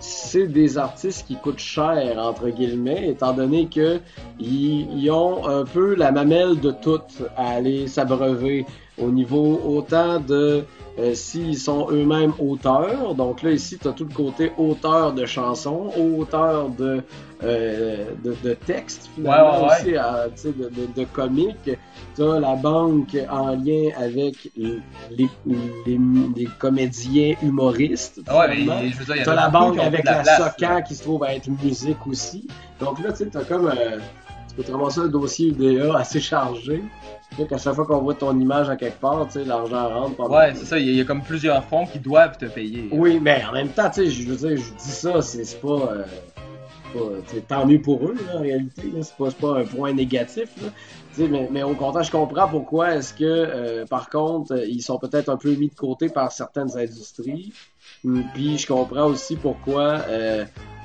c'est des artistes qui coûtent cher, entre guillemets, étant donné que ils, ont un peu la mamelle de tout à aller s'abreuver au niveau autant de euh, s'ils sont eux-mêmes auteurs. Donc là, ici, tu as tout le côté auteur de chansons, auteur de, euh, de, de textes, finalement, Ouais, ouais, aussi, tu sais, de, de, de comiques. Tu as la banque en lien avec les, les, les comédiens humoristes. Ah ouais, mais je veux dire, il y en T'as a la banque avec la, place, SOCAN qui se trouve à être musique aussi. Donc là, tu sais, t'as comme. euh, tu peux te ramasser un dossier UDA assez chargé. Tu sais, qu'à chaque fois qu'on voit ton image à quelque part, tu sais, l'argent rentre. pas Ouais, c'est ça, il y, a- il y a comme plusieurs fonds qui doivent te payer. Oui, mais en même temps, tu sais, je veux dire, je dis ça, c'est pas. euh, pas, tant mieux pour eux, là, en réalité. C'est pas, pas un point négatif. Là. Mais, mais au contraire, je comprends pourquoi est-ce que, euh, par contre, euh, ils sont peut-être un peu mis de côté par certaines industries. Hum, Puis je comprends aussi pourquoi euh,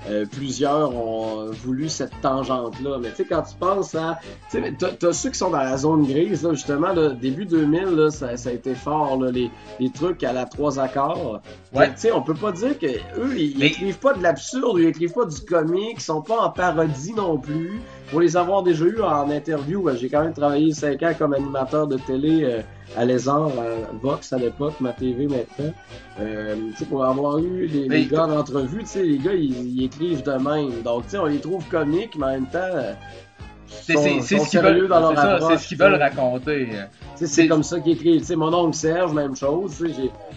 euh, plusieurs ont voulu cette tangente-là. Mais tu sais, quand tu penses à... Tu sais, t'as- ceux qui sont dans la zone grise, là, justement, là, début 2000, là, ça, ça a été fort, là, les, les trucs à la trois accords. Ouais. Tu sais, on peut pas dire que eux, ils, Mais- écrivent pas de l'absurde, ils écrivent pas du comique, ils sont pas en parodie non plus. Pour les avoir déjà eu en interview, euh, j'ai quand même travaillé 5 ans comme animateur de télé euh, à Lézard, à Vox à l'époque, ma TV maintenant. Euh, tu sais, pour avoir eu les, les gars en entrevue, tu sais, les gars, ils, ils écrivent de même. Donc, tu sais, on les trouve comiques, mais en même temps, C'est ce qu'ils veulent, raconter. C'est- comme ça qu'il écrit. Mon oncle Serge, même chose.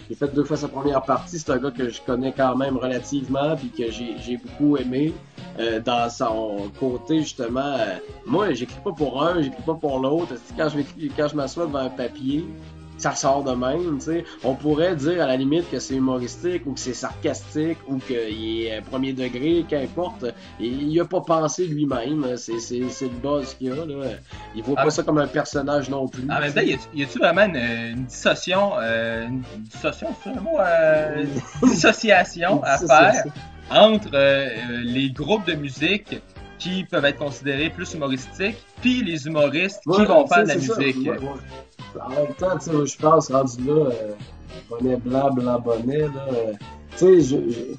J'ai, fait deux fois sa première partie. C'est un gars que je connais quand même relativement, puis que j'ai, beaucoup aimé euh, dans son côté justement. euh, moi, j'écris pas pour un, j'écris pas pour l'autre. Quand je quand je m'assois devant un papier, ça sort de même. Tu sais, on pourrait dire à la limite que c'est humoristique ou que c'est sarcastique ou qu'il est euh, premier degré, qu'importe. Il a pas pensé lui-même. C'est, c'est, c'est le buzz qu'il a là. Il voit Ah, pas ça comme un personnage non plus. En même temps, y a-tu- vraiment une, une dissociation, euh, une dissociation, c'est un mot, euh, dissociation à faire entre euh, les groupes de musique qui peuvent être considérés plus humoristiques, puis les humoristes qui vont faire de la ça. musique? Ouais, ouais. En même temps, tu sais, je pense, rendu là, euh, bonnet blanc, blanc bonnet, là, euh, tu sais, je- je-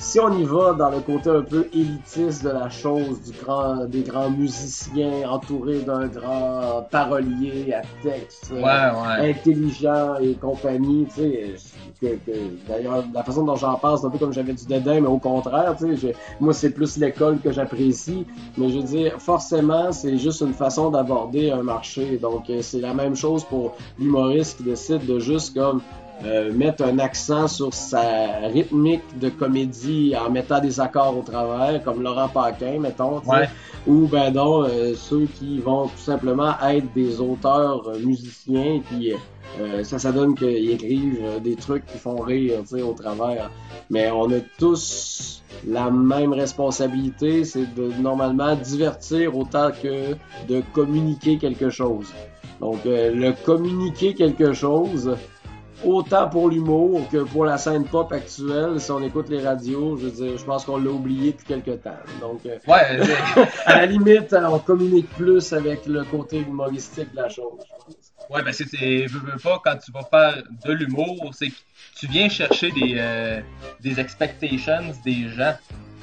si on y va dans le côté un peu élitiste de la chose, du grand, des grands musiciens entourés d'un grand parolier à texte, Ouais, ouais. intelligent et compagnie, tu sais, que, que- d'ailleurs, la façon dont j'en parle, c'est un peu comme j'avais du dédain, mais au contraire, tu sais, moi, c'est plus l'école que j'apprécie, mais je veux dire, forcément, c'est juste une façon d'aborder un marché, donc euh, c'est la même chose pour l'humoriste qui décide de juste comme euh, mettre un accent sur sa rythmique de comédie en mettant des accords au travers, comme Laurent Paquin, mettons. Ouais. Ou ben non, euh, ceux qui vont tout simplement être des auteurs euh, musiciens, puis euh, ça, ça donne qu'ils écrivent des trucs qui font rire, tu sais, au travers. Mais on a tous la même responsabilité, c'est de normalement divertir autant que de communiquer quelque chose. Donc, euh, le communiquer quelque chose, autant pour l'humour que pour la scène pop actuelle, si on écoute les radios, je veux dire, je pense qu'on l'a oublié depuis quelque temps. Donc, euh, Ouais, à la limite, on communique plus avec le côté humoristique de la chose. je pense. ouais, ben c'est, veux pas, quand tu vas faire de l'humour, c'est que tu viens chercher des, euh, des expectations des gens.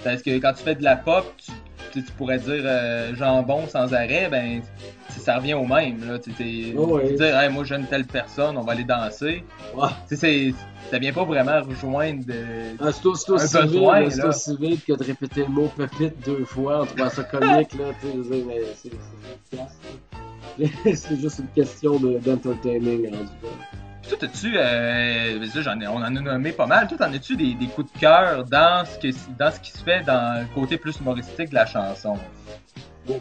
Parce que quand tu fais de la pop, tu, tu, tu pourrais dire euh, jambon sans arrêt, ben ça revient au même. Là. Tu Oh, tu dire, Hey, moi j'aime telle personne, on va aller danser. Sais, c'est, ça vient pas vraiment rejoindre de. Ah, c'est aussi, c'est aussi Un besoin, c'est aussi vite que de répéter le mot pépite deux fois en trouvant ça comique, là, mais c'est juste une question de- d'entertaining, toi, t'as-tu, euh, ben on en a nommé pas mal, toi, t'en as-tu des, coups de cœur dans ce, que, dans ce qui se fait dans le côté plus humoristique de la chanson? Euh,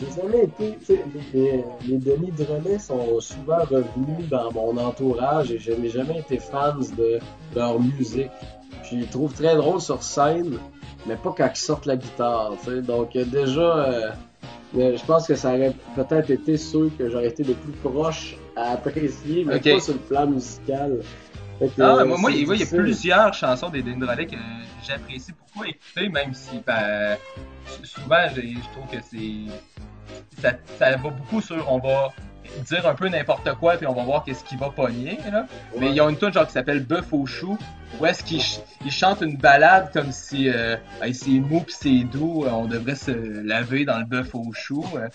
J'ai jamais été, les, les, les Denis sont souvent revenus dans mon entourage et je n'ai jamais été fan de leur musique. Je les trouve très drôles sur scène, mais pas quand ils sortent la guitare. Donc euh, déjà, euh, je pense que ça aurait peut-être été ceux que j'aurais été le plus proche à apprécier, mais pas sur le plan musical. Que, Ah, euh, moi, moi, il y a plusieurs chansons des Denis Drolet que j'apprécie beaucoup écouter, même si ben, souvent je trouve que c'est. Ça, ça va beaucoup sur. On va dire un peu n'importe quoi, puis on va voir qu'est-ce qui va pogner. Là. Mais Ouais. ils ont une tune genre qui s'appelle Bœuf au chou, où est-ce qu'ils ch- chantent une balade comme si euh, Hey, c'est mou pis c'est doux, euh, on devrait se laver dans le bœuf au chou. euh.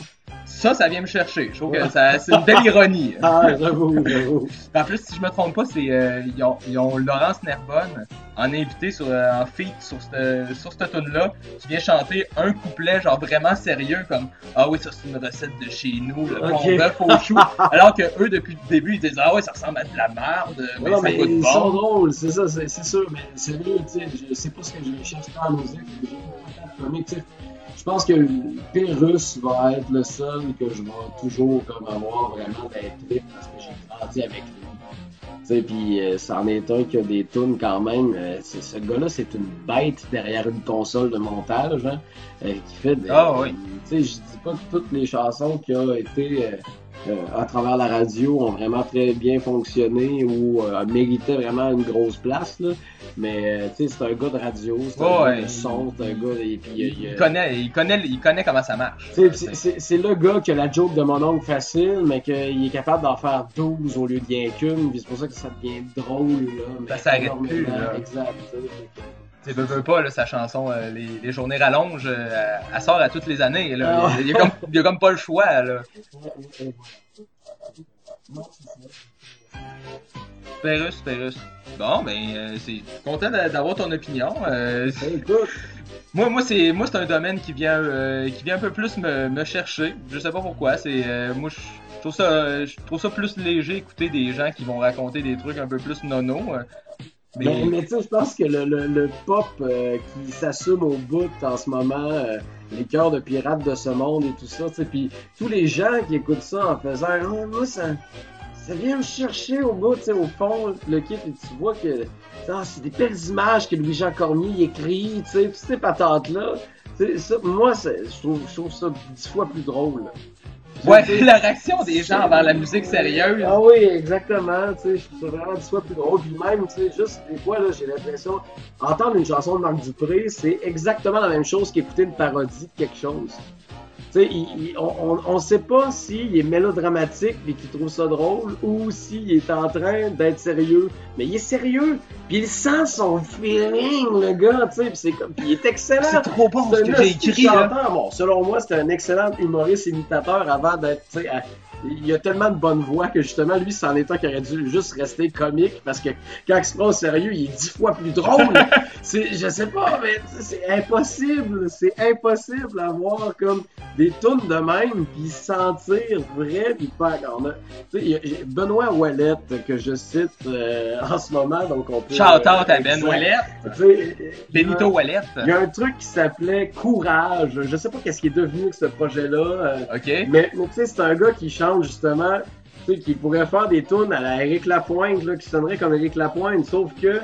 Ça, ça vient me chercher. Je trouve que c'est une belle ironie. Ah, j'avoue, j'avoue. En plus, si je me trompe pas, c'est euh, ils, ont, ils ont Laurence Nerbonne en invité sur euh, en feat sur cette sur cette tune là qui vient chanter un couplet genre vraiment sérieux comme ah oui ça c'est une recette de chez nous le bon bœuf au chou alors que eux depuis le début ils disent ah ouais ça ressemble à de la merde mais Non, ça mais ils sont drôles, c'est ça, c'est sûr, mais c'est vrai, tu sais, je sais pas ce que je cherche la musique, j'ai pas tant de comique, tu sais. Je pense que Pérus va être le seul que je vais toujours comme avoir vraiment des trips parce que j'ai grandi avec lui. Tu sais, puis euh, c'en est un qui a des tunes quand même. euh, c'est- ce gars-là, c'est une bête derrière une console de montage, hein, euh, qui fait des. Ah oui. Tu sais, je dis pas que toutes les chansons qui ont été euh, euh, à travers la radio ont vraiment très bien fonctionné ou euh, méritaient vraiment une grosse place, là. Mais euh, tu sais, c'est un gars de radio, c'est un Ouais, gars de son, c'est un gars. Et puis, il- connaît il connaît il connaît comment ça marche c'est- le gars qui a la joke de mon oncle facile, mais qu'il est capable d'en faire 12 au lieu de rien qu'une, c'est pour ça que ça devient drôle. Là, mais Ça s'arrête plus, là. Exact. Tu veux, veux pas, là, sa chanson, euh, les, les journées rallongent, euh, elle, sort à toutes les années. Là. Ah. Il, y a, a comme, il y a comme pas le choix. Là. Pérus, Pérus. Bon, ben, euh, c'est content d'a- d'avoir ton opinion. Euh, moi, moi, c'est, moi, c'est un domaine qui vient, euh, qui vient un peu plus me, me chercher. Je sais pas pourquoi. C'est, euh, moi, je je trouve ça, je trouve ça plus léger écouter des gens qui vont raconter des trucs un peu plus nono. Mais, Mais, mais tu sais, je pense que le, le, le pop euh, qui s'assume au bout en ce moment, euh, les cœurs de pirates de ce monde et tout ça, tu sais, puis tous les gens qui écoutent ça en faisant Ah, moi ça, ça vient me chercher au bout, tu sais, au fond, le kit, et tu vois que ah, c'est des belles images que Louis-Jean Cormier écrit, tu sais, toutes ces patentes-là. Tu sais, ça, moi, c'est- je trouve, je trouve ça dix fois plus drôle. ouais, la réaction des gens envers la musique sérieuse. ah oui, exactement. Tu sais, je trouve vraiment dix fois plus drôle. Puis même, tu sais, juste des fois, là, j'ai l'impression, entendre une chanson de Marc Dupré, c'est exactement la même chose qu'écouter une parodie de quelque chose. Sais, on, on sait pas s'il est mélodramatique et qu'il trouve ça drôle ou s'il est en train d'être sérieux. Mais il est sérieux. Puis il sent son feeling, le gars, tu sais. Puis c'est comme, puis il est excellent. C'est trop bon ce C'est que j'ai écrit. Là. Bon, selon moi, c'était un excellent humoriste imitateur avant d'être, tu sais, il y a tellement de bonnes voix que justement, lui, c'en est un qui aurait dû juste rester comique parce que quand il se prend au sérieux, il est dix fois plus drôle. c'est, je sais pas, mais c'est impossible. C'est impossible d'avoir comme des tunes de même puis sentir vrai puis pas. On a, y a- Benoît Wallet que je cite euh, en ce moment, donc on peut. Shout out à euh, Ben Wallet, tu sais, Benito Wallet. il y a un truc qui s'appelait Courage. Je sais pas qu'est-ce qui est devenu de ce projet-là. euh, Ok. mais, mais tu sais, c'est un gars qui chante justement, tu sais, qui pourrait faire des tunes à la Eric Lapointe, là, qui sonnerait comme Eric Lapointe, sauf que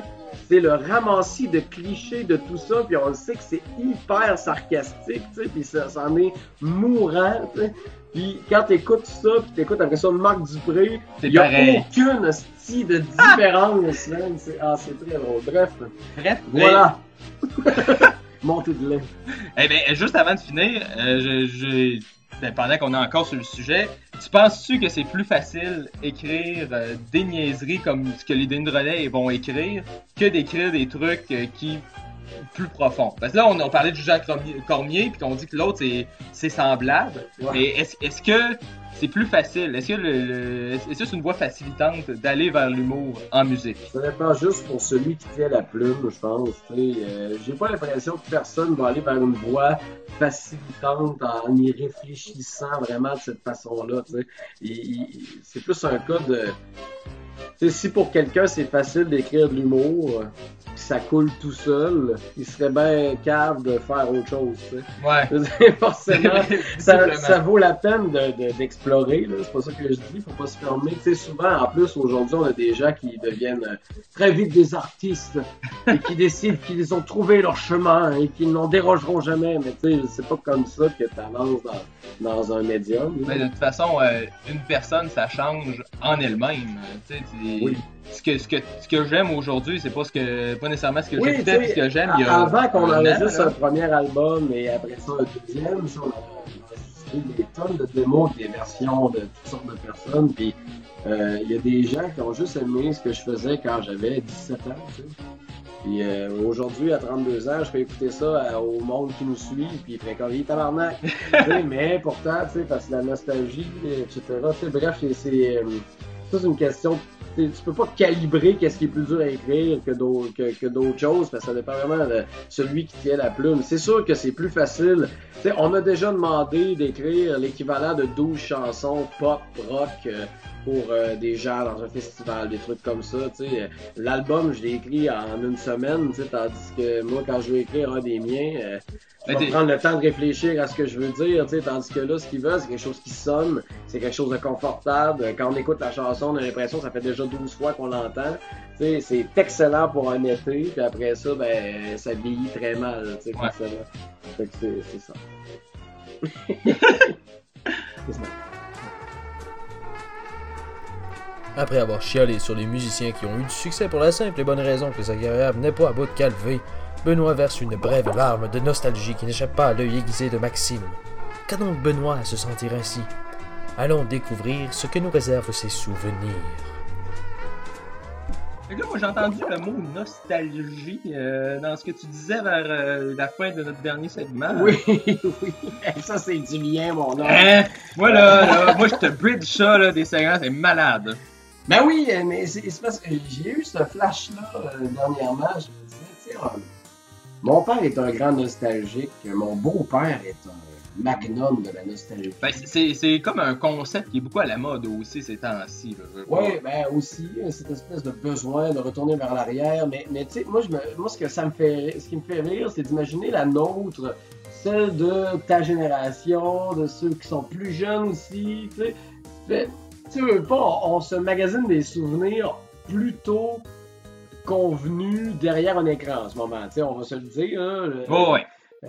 c'est le ramassis de clichés de tout ça, puis on le sait que c'est hyper sarcastique, tu sais, puis ça, ça en est mourant, tu sais. Puis quand t'écoutes ça, puis t'écoutes après ça Marc Dupré, il y a pareil. aucune style de différence, man. C'est ah, c'est très drôle. Bref, Bref, voilà. Montée de lait. Eh bien, juste avant de finir, euh, je- ben, pendant qu'on est encore sur le sujet, tu penses-tu que c'est plus facile écrire euh, des niaiseries comme ce que les Dendrelais vont écrire que d'écrire des trucs euh, qui plus profonds? Parce que là, on, on parlait de Jacques Cormier, puis qu'on dit que l'autre, c'est, semblable. Ouais. Mais est-ce, est-ce que c'est plus facile? Est-ce que, le, que c'est une voie facilitante d'aller vers l'humour en musique? Ça dépend juste pour celui qui tient la plume, je pense. Euh, J'ai pas l'impression que personne va aller vers une voie facilitante en y réfléchissant vraiment de cette façon-là. C'est plus un cas de. Si pour quelqu'un c'est facile d'écrire de l'humour, puis ça coule tout seul, il serait bien cave de faire autre chose. tu sais. Ouais. Je veux dire, Forcément, ça, ça vaut la peine de- de- d'explorer, c'est pas ça que je dis, faut pas se fermer. Souvent, en plus, aujourd'hui, on a des gens qui deviennent euh, très vite des artistes et qui décident qu'ils ont trouvé leur chemin et qu'ils n'en dérogeront jamais. Mais tu sais, c'est pas comme ça que tu avances dans, dans un médium. Mais de toute façon, euh, une personne, ça change en elle-même. Tu sais, tu- Oui. Ce que, ce que, ce que j'aime aujourd'hui, c'est pas ce que, pas nécessairement ce que Oui, j'écoutais, ce que j'aime Avant qu'on enregistre un premier album et après ça un deuxième, ça, on a enregistré des tonnes de démos, des versions de toutes sortes de personnes. Puis euh, il y a des gens qui ont juste aimé ce que je faisais quand j'avais 17 ans. Tu sais. Puis euh, aujourd'hui, à 32 ans, je fais écouter ça à- au monde qui nous suit, puis il est tabarnak. Tu sais, mais pourtant, tu sais, parce que la nostalgie, etc. tu sais, bref, c'est- c'est euh, ça, c'est une question tu peux pas calibrer qu'est-ce qui est plus dur à écrire que d'autres choses parce que ça dépend vraiment de celui qui tient la plume. C'est sûr que c'est plus facile. On a déjà demandé d'écrire l'équivalent de 12 chansons pop rock euh, pour euh, des gens dans un festival, des trucs comme ça. Tu sais, Euh, l'album je l'ai écrit en une semaine, tu sais, tandis que moi quand je veux écrire un des miens, euh, je vais prendre le temps de réfléchir à ce que je veux dire, tu sais, tandis que là, ce qu'ils veulent, c'est quelque chose qui sonne, c'est quelque chose de confortable. Quand on écoute la chanson, on a l'impression que ça fait déjà 12 fois qu'on l'entend. Tu sais, c'est excellent pour un été, puis après ça, ben, ça vieillit très mal, tu sais, Ouais. forcément. Fait que c'est c'est ça. C'est ça. Après avoir chialé sur les musiciens qui ont eu du succès pour la simple et bonne raison que sa carrière venait pas à bout de calvé, Benoît verse une brève larme de nostalgie qui n'échappe pas à l'œil aiguisé de Maxime. Qu'a donc Benoît à se sentir ainsi? Allons découvrir ce que nous réservent ses souvenirs. Là, moi, j'ai entendu le mot nostalgie euh, dans ce que tu disais vers euh, la fin de notre dernier segment. Oui, oui. Ça, c'est du lien, mon homme. Hein? Moi, là, là, moi, je te bridge ça, là, des segments, c'est malade. Ben oui, euh, mais c'est parce que j'ai eu ce flash-là euh, dernièrement. Je me disais, tu sais, euh, mon père est un grand nostalgique. Mon beau-père est un magnum de la nostalgie. Ben, c'est- comme un concept qui est beaucoup à la mode aussi ces temps-ci. Oui, ben aussi, cette espèce de besoin de retourner vers l'arrière. Mais, mais tu sais, moi, je me, moi, ce que ça me fait, ce qui me fait rire, c'est d'imaginer la nôtre, celle de ta génération, de ceux qui sont plus jeunes aussi. Tu sais, tu veux pas, on, on se magasine des souvenirs plutôt convenus derrière un écran en ce moment. Tu sais, on va se le dire. hein, le- Oh, ouais. euh,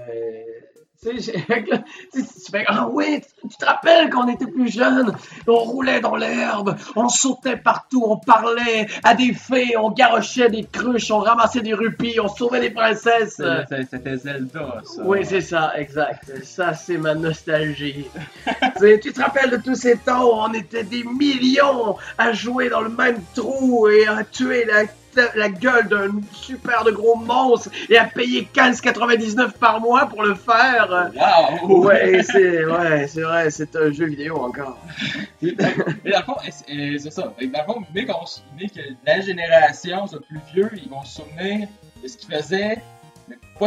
tu sais, fais Ah oui, te rappelles quand on était plus jeunes, on roulait dans l'herbe, on sautait partout, on parlait à des fées, on garochait des cruches, on ramassait des ruppies, on sauvait des princesses. C'était Zelda, ça. Oui, c'est ça, exact. Ça, c'est ma nostalgie. tu, te rappelles de tous ces temps où on était des millions à jouer dans le même trou et à tuer la la gueule d'un super de gros monstre et à payer 15,99 par mois pour le faire. Wow! Ouais, c'est ouais, c'est vrai, c'est un jeu vidéo encore. Mais dans le fond, est- c'est ça. Dans le fond, mais se souvenait que la génération, le plus vieux, ils vont se souvenir de ce qu'ils faisaient, mais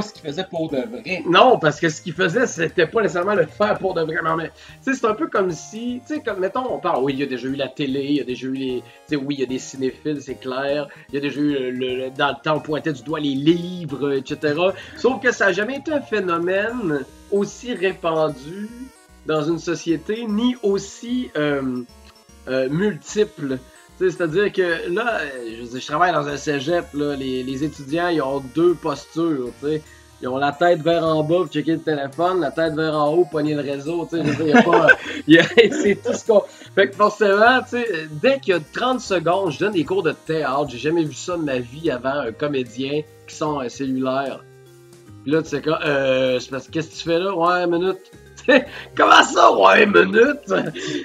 ce qu'ils faisaient pour de vrai. Non, parce que ce qu'il faisait, c'était pas nécessairement le faire pour de vrai. Mais c'est un peu comme si, tu sais, comme mettons, on parle, oui, il y a déjà eu la télé, il y a déjà eu les, tu sais, oui, il y a des cinéphiles, c'est clair. Il y a déjà eu dans le temps, on pointait du doigt les livres, etc. Sauf que ça n'a jamais été un phénomène aussi répandu dans une société, ni aussi euh, euh, multiple. C'est-à-dire que là, euh, je, veux dire, je travaille dans un cégep, là, les, les étudiants, ils ont deux postures, tu sais. Ils ont la tête vers en bas pour checker le téléphone, la tête vers en haut, pogner le réseau, tu sais. C'est tout ce qu'on... Fait que forcément, tu sais, dès qu'il y a 30 secondes, je donne des cours de théâtre, j'ai jamais vu ça de ma vie avant, un comédien qui sort un cellulaire. Puis là, tu sais quoi, euh, c'est parce que qu'est-ce que tu fais là? Ouais, minute. Comment ça, ouais, minute?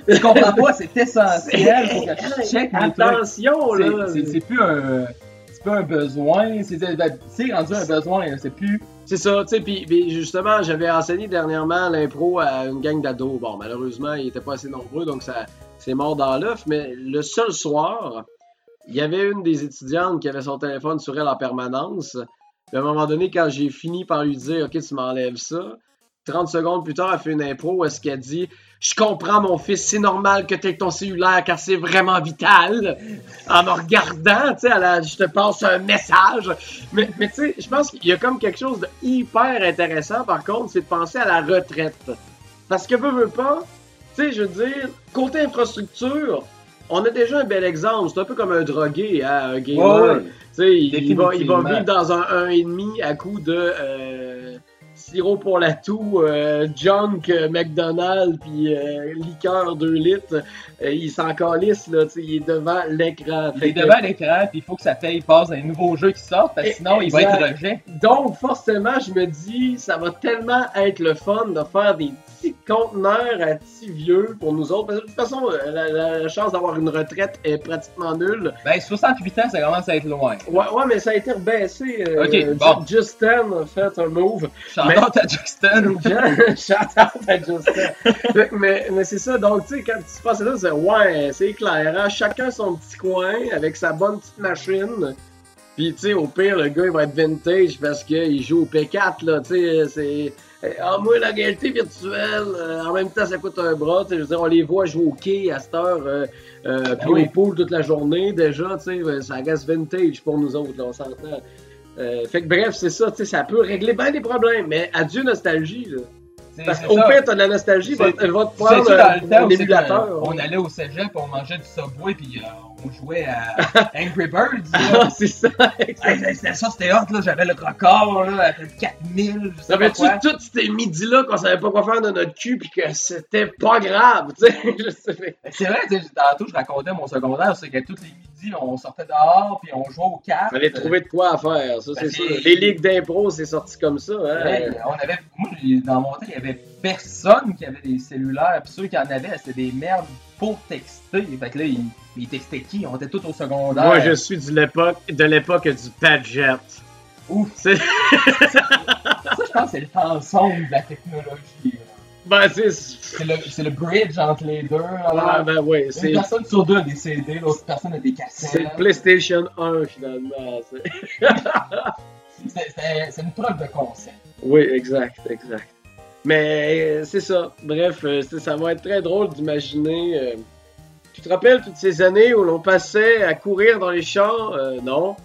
Je comprends pas, c'est essentiel pour que je check. Attention, là! C'est- plus un. C'est pas un besoin, c'est rendu un besoin, c'est plus. C'est ça, tu sais, puis justement, j'avais enseigné dernièrement l'impro à une gang d'ados. Bon, malheureusement, ils étaient pas assez nombreux, donc ça c'est mort dans l'œuf, mais le seul soir, il y avait une des étudiantes qui avait son téléphone sur elle en permanence. Puis à un moment donné, quand j'ai fini par lui dire, OK, tu m'enlèves ça, 30 secondes plus tard, elle fait une impro où est-ce qu'elle dit Je comprends, mon fils, c'est normal que tu aies ton cellulaire car c'est vraiment vital. En me regardant, tu sais, elle a- je te passe un message. Mais, mais tu sais, je pense qu'il y a comme quelque chose de hyper intéressant, par contre, c'est de penser à la retraite. Parce que veut, veut pas, tu sais, je veux dire, côté infrastructure, on a déjà un bel exemple. C'est un peu comme un drogué, hein, un gamer. Ouais, ouais. Tu sais, il, va, il va Définitivement. vivre dans un 1,5 à coup de euh, sirop pour la toux, euh, junk, euh, McDonald's, puis euh, liqueur 2 litres. Il s'en calisse, là, il est devant l'écran. Il est que- devant l'écran, puis il faut que sa paye passe dans les nouveaux jeux qui sortent, parce que sinon il va être rejet. Donc, forcément, je me dis, ça va tellement être le fun de faire des petits conteneurs à petits vieux pour nous autres. Parce que de toute façon, la, la chance d'avoir une retraite est pratiquement nulle. Ben, 68 ans, ça commence à être loin. Ouais, ouais mais ça a été rebaissé. Ok, bon. Justin a fait un move. Chantant à Justin. Shout out à Justin. Mais mais c'est ça, donc tu sais, quand tu passes là, c'est ouais, c'est clair. hein, Chacun son petit coin avec sa bonne petite machine. Puis tu sais, au pire, le gars il va être vintage parce qu'il joue au P4, là, tu sais, c'est. Ah, moi, la réalité virtuelle, euh, en même temps, ça coûte un bras. tu sais, Je veux dire, on les voit jouer au quai à cette heure, euh, euh, puis oui. au pool toute la journée. Déjà, tu sais, ben, ça reste vintage pour nous autres, là, on s'entend. Euh, fait que bref, c'est ça, tu sais, ça peut régler bien des problèmes, mais adieu nostalgie, là. Parce qu'au pire, t'as de la nostalgie, va, va te prendre euh, un émulateur. on allait au cégep, on mangeait du Subway, puis euh, on jouait à Angry Birds. Ah, c'est ça. C'était ça, c'était hot, là. J'avais le record, là, à 4000, je sais pas quoi. tous ces midis-là qu'on savait pas quoi faire de notre cul pis que c'était pas grave, tu sais? Pas. C'est vrai, tu sais, tantôt, je racontais mon secondaire, c'est que tous les midis, on sortait dehors, puis on jouait aux cartes. Fallait trouver de quoi à faire, ça, Ben, c'est sûr. Les ligues d'impro, c'est sorti comme ça, hein? Ouais, on avait, moi, dans mon temps, il y avait personne qui avait des cellulaires, puis ceux qui en avaient, c'était des merdes pour texter. Fait que là, ils, ils textaient qui? On était tous au secondaire. Moi, je suis de l'époque, de l'époque du Padjet. Ouf. C'est- Ça, je pense que c'est le sombre de la technologie. Ben, c'est. C'est le, c'est le bridge entre les deux. Ah, Alors, ben, oui, une c'est. personne sur deux a des CD, l'autre personne a des cassettes. C'est le PlayStation 1, finalement. c'est- C'est- une preuve de concept. Oui, exact, exact. Mais euh, c'est ça. Bref, euh, ça va être très drôle d'imaginer. euh, Tu te rappelles toutes ces années où l'on passait à courir dans les champs? Euh, Non.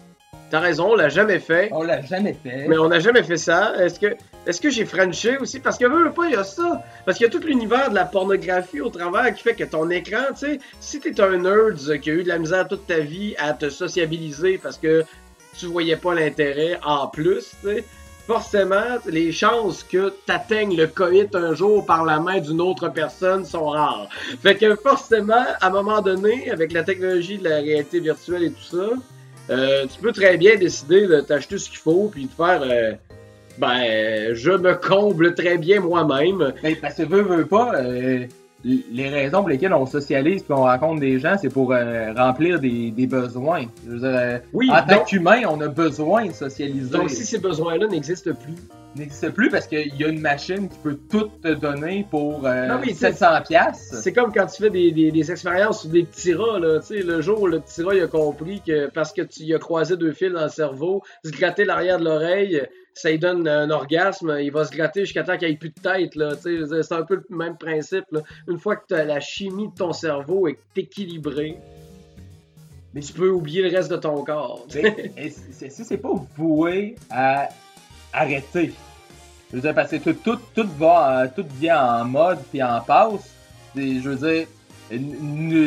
T'as raison, on l'a jamais fait. On l'a jamais fait. Mais on n'a jamais fait ça. Est-ce que, est-ce que j'ai Frenché aussi? Parce que veux pas, il y a ça. Parce qu'il y a tout l'univers de la pornographie au travers qui fait que ton écran, tu sais, si t'es un nerd qui a eu de la misère toute ta vie à te sociabiliser parce que tu voyais pas l'intérêt en plus, tu sais, forcément, les chances que t'atteignes le coït un jour par la main d'une autre personne sont rares. Fait que forcément, à un moment donné, avec la technologie de la réalité virtuelle et tout ça, euh, tu peux très bien décider de t'acheter ce qu'il faut puis de faire euh, ben je me comble très bien moi-même. Mais parce que veux, veux pas, euh, les raisons pour lesquelles on socialise et on rencontre des gens, c'est pour euh, remplir des, des besoins. Je veux dire, euh, Oui, en tant donc, qu'humain, on a besoin de socialiser. donc si ces besoins-là n'existent plus, n'existe plus parce qu'il y a une machine qui peut tout te donner pour euh, Non, mais c'est- 700 pièces. c'est comme quand tu fais des, des, des expériences sur des petits rats, là, tu sais, le jour où le petit rat il a compris que parce que tu y as croisé deux fils dans le cerveau, se gratter l'arrière de l'oreille, ça lui donne un orgasme, il va se gratter jusqu'à temps qu'il n'y ait plus de tête, là, c'est un peu le même principe, là. Une fois que la chimie de ton cerveau est équilibrée, mais tu peux oublier le reste de ton corps. c'est- si c'est pas voué à arrêter, je veux dire, parce que tout, tout, tout va, en- tout vient en mode puis en passe. Et je veux dire,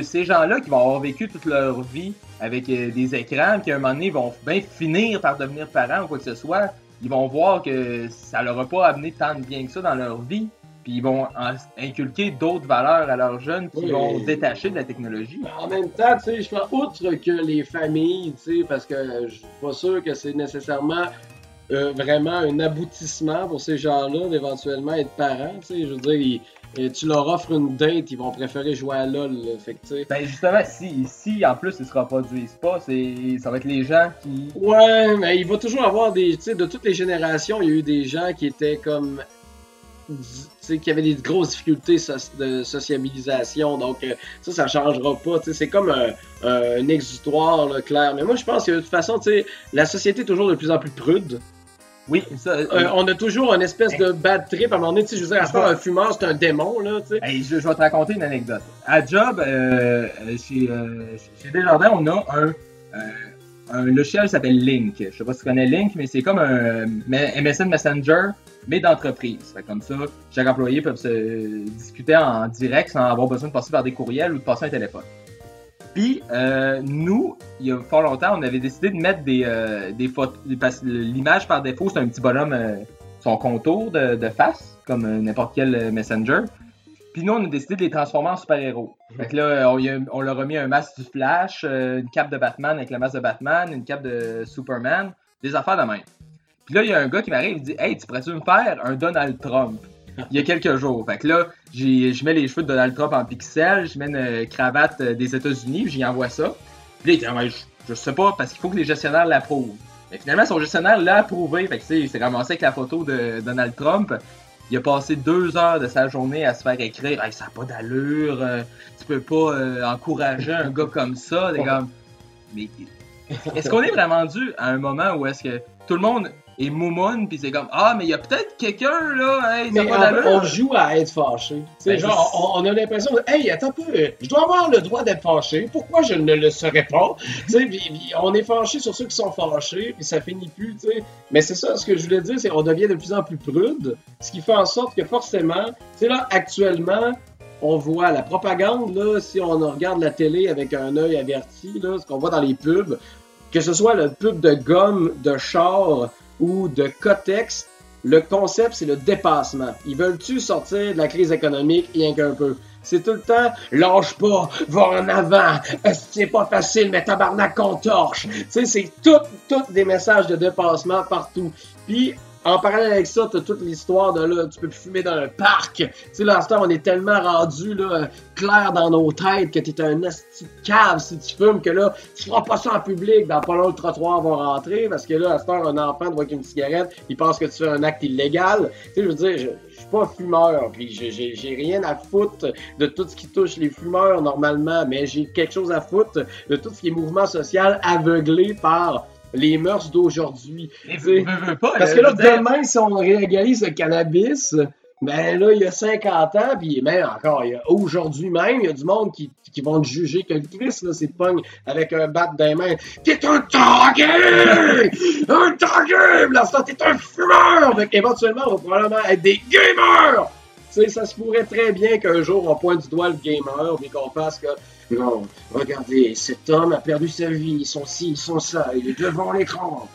ces gens-là qui vont avoir vécu toute leur vie avec euh, des écrans, puis à un moment donné, ils vont bien finir par devenir parents ou quoi que ce soit, ils vont voir que ça leur a pas amené tant de bien que ça dans leur vie. Puis ils vont inculquer d'autres valeurs à leurs jeunes qui Oui. vont se détacher de la technologie. En même temps, tu sais, je fais outre que les familles, tu sais, parce que je suis pas sûr que c'est nécessairement euh, vraiment un aboutissement pour ces gens-là d'éventuellement être parents, tu sais, je veux dire, ils- et tu leur offres une date, ils vont préférer jouer à LoL, fait que. Ben justement, si, si en plus ils se reproduisent pas, c'est, ça va être les gens qui. Ouais, mais il va toujours avoir des, tu sais, de toutes les générations, il y a eu des gens qui étaient comme, tu sais, qui avaient des grosses difficultés de sociabilisation, donc euh, ça, ça changera pas, tu sais, c'est comme un, un exutoire, là, clair. Mais moi, je pense que de toute façon, tu sais, la société est toujours de plus en plus prude. Oui, ça. Euh, on a toujours une espèce de bad trip à un moment donné, tu sais, je veux dire, à ce un fumeur, c'est un démon, là, tu sais. Hey, je, je vais te raconter une anecdote. À Job, euh, euh, chez, euh, chez Desjardins, on a un, euh, un logiciel qui s'appelle Link. Je sais pas si tu connais Link, mais c'est comme un MSN Messenger, mais d'entreprise. Fait comme ça, chaque employé peut se discuter en direct sans avoir besoin de passer par des courriels ou de passer un téléphone. Puis, euh, nous, il y a fort longtemps, on avait décidé de mettre des, euh, des photos. Parce que l'image par défaut, c'est un petit bonhomme, euh, son contour de, de face, comme n'importe quel Messenger. Puis nous, on a décidé de les transformer en super-héros. Fait que là, on, leur a mis un masque du Flash, une cape de Batman avec le masque de Batman, une cape de Superman, des affaires de même. Puis là, il y a un gars qui m'arrive, il dit Hey, tu pourrais-tu me faire un Donald Trump Il y a quelques jours. Fait que là, j'ai- je mets les cheveux de Donald Trump en pixels, je mets une euh, cravate euh, des États-Unis, j'y envoie ça. Puis là, il était, Ah, je, je sais pas, parce qu'il faut que les gestionnaires l'approuvent. Mais finalement, son gestionnaire l'a approuvé. Fait que tu sais, il s'est ramassé avec la photo de Donald Trump. Il a passé deux heures de sa journée à se faire écrire hey, ça n'a pas d'allure, euh, tu peux pas euh, encourager un gars comme ça. C'est comme. Mais est-ce qu'on est vraiment dû à un moment où est-ce que tout le monde est moumoune puis c'est comme Ah, mais il y a peut-être quelqu'un là, hey, ça Mais pas on, on joue à être fâché. Ben, genre, on, on a l'impression, de, hey, attends un peu, je dois avoir le droit d'être fâché. Pourquoi je ne le serais pas? On est fâché sur ceux qui sont fâchés, puis ça finit plus. Mais c'est ça, ce que je voulais dire, c'est qu'on devient de plus en plus prude, ce qui fait en sorte que forcément, tu sais, là, actuellement, on voit la propagande, là, si on regarde la télé avec un œil averti, là, ce qu'on voit dans les pubs, que ce soit le pub de gomme, de char ou de cotex, le concept, c'est le dépassement. Ils veulent-tu sortir de la crise économique? Rien qu'un peu? C'est tout le temps, lâche pas, va en avant, c'est pas facile, mais tabarnak qu'on torche. Tu sais, c'est tout, tout des messages de dépassement partout. Puis, en parallèle avec ça, t'as toute l'histoire de là, tu peux plus fumer dans un parc. Tu sais, là, à on est tellement rendu, là, clair dans nos têtes que t'es un asti cave si tu fumes, que là, tu feras pas ça en public, dans pas long le trottoir va rentrer, parce que là, à ce temps, un enfant te voit avec une cigarette, il pense que tu fais un acte illégal. Tu sais, je veux dire, je, je suis pas fumeur, puis j'ai rien à foutre de tout ce qui touche les fumeurs normalement, mais j'ai quelque chose à foutre de tout ce qui est mouvement social aveuglé par les mœurs d'aujourd'hui. Parce que là, demain, si on régalise le cannabis, ben là, il y a 50 ans, puis même encore, il y a aujourd'hui même, il y a du monde qui, qui vont te juger que le Christ, là, c'est pogne avec un bat dans les mains. T'es un target! un target! Là, t'es un fumeur! Donc, éventuellement, on va probablement être des gamers! Ça se pourrait très bien qu'un jour, on pointe du doigt le gamer, puis qu'on fasse que non, regardez, cet homme a perdu sa vie, son ci, son ça, il est devant l'écran.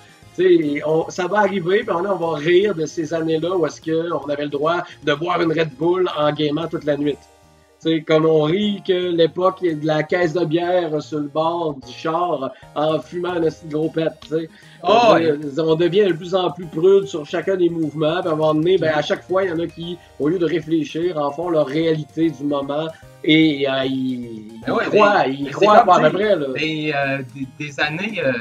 Ça va arriver, puis on, on va rire de ces années-là où est-ce qu'on avait le droit de boire une Red Bull en gamant toute la nuit. Sais, comme on rit que l'époque de la caisse de bière sur le bord du char en fumant un petit gros pet, tu sais. Oh, on devient de plus en plus prude sur chacun des mouvements. Puis à un moment donné, ben, à chaque fois, il y en a qui, au lieu de réfléchir, en font leur réalité du moment et euh, ils, ils Ben ouais, croient, ils croient pas à peu près. Là. Des, euh, des, des années, euh,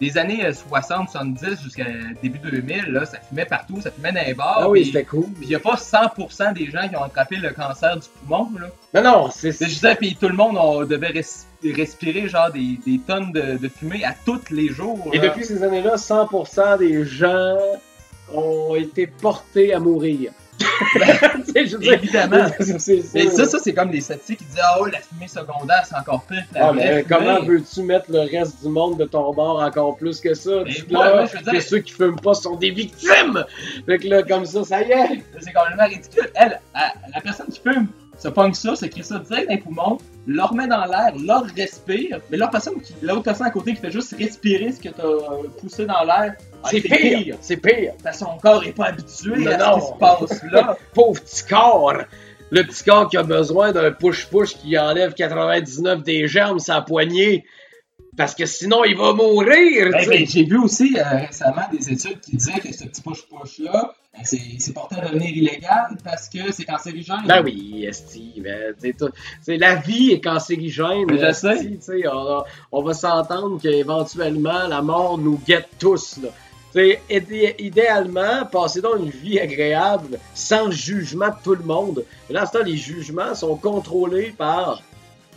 des années euh, 60, 70 jusqu'à début 2000, là, ça fumait partout, ça fumait dans les bars. Ah oui, c'était cool. Puis il n'y a pas 100% des gens qui ont attrapé le cancer du poumon. Là. Non, non, c'est juste ça, puis tout le monde on devait res- respirer genre des, des tonnes de, de fumée à tous les jours. Et là. depuis ces années-là, 100% des gens ont été portés à mourir. Tu je dire, Évidemment. Mais ça, ça c'est comme les sceptiques qui disent Ah oh, la fumée secondaire, c'est encore pire que la Ah, mais comment veux-tu mettre le reste du monde de ton bord encore plus que ça? Mais Tu je veux dire- que ceux qui fument pas sont des victimes! Fait que là, comme ça, ça y est! C'est complètement ridicule. Elle, elle, la personne qui fume se pogne ça, se crie ça direct dans les poumons, leur remet dans l'air, leur respire, mais l'autre personne, qui- l'autre personne à côté qui fait juste respirer ce que t'as euh, poussé dans l'air, ah, C'est pire! C'est pire! Parce que son corps est pas habitué à non. ce qui se passe là. Pauvre petit corps! Le petit corps qui a besoin d'un push-push qui enlève 99 des germes sa poignée. Parce que sinon, il va mourir! Ben, ben, J'ai vu aussi euh, récemment des études qui disaient que ce petit push-push-là, c'est c'est porté à devenir illégal parce que c'est cancérigène. Ben oui, Esti, ben, t'sais, la vie est cancérigène. Mais je esti, sais. on, on va s'entendre qu'éventuellement, la mort nous guette tous. Là. T'sais, idéalement, passer dans une vie agréable, sans jugement de tout le monde. Mais là, à ce temps, les jugements sont contrôlés par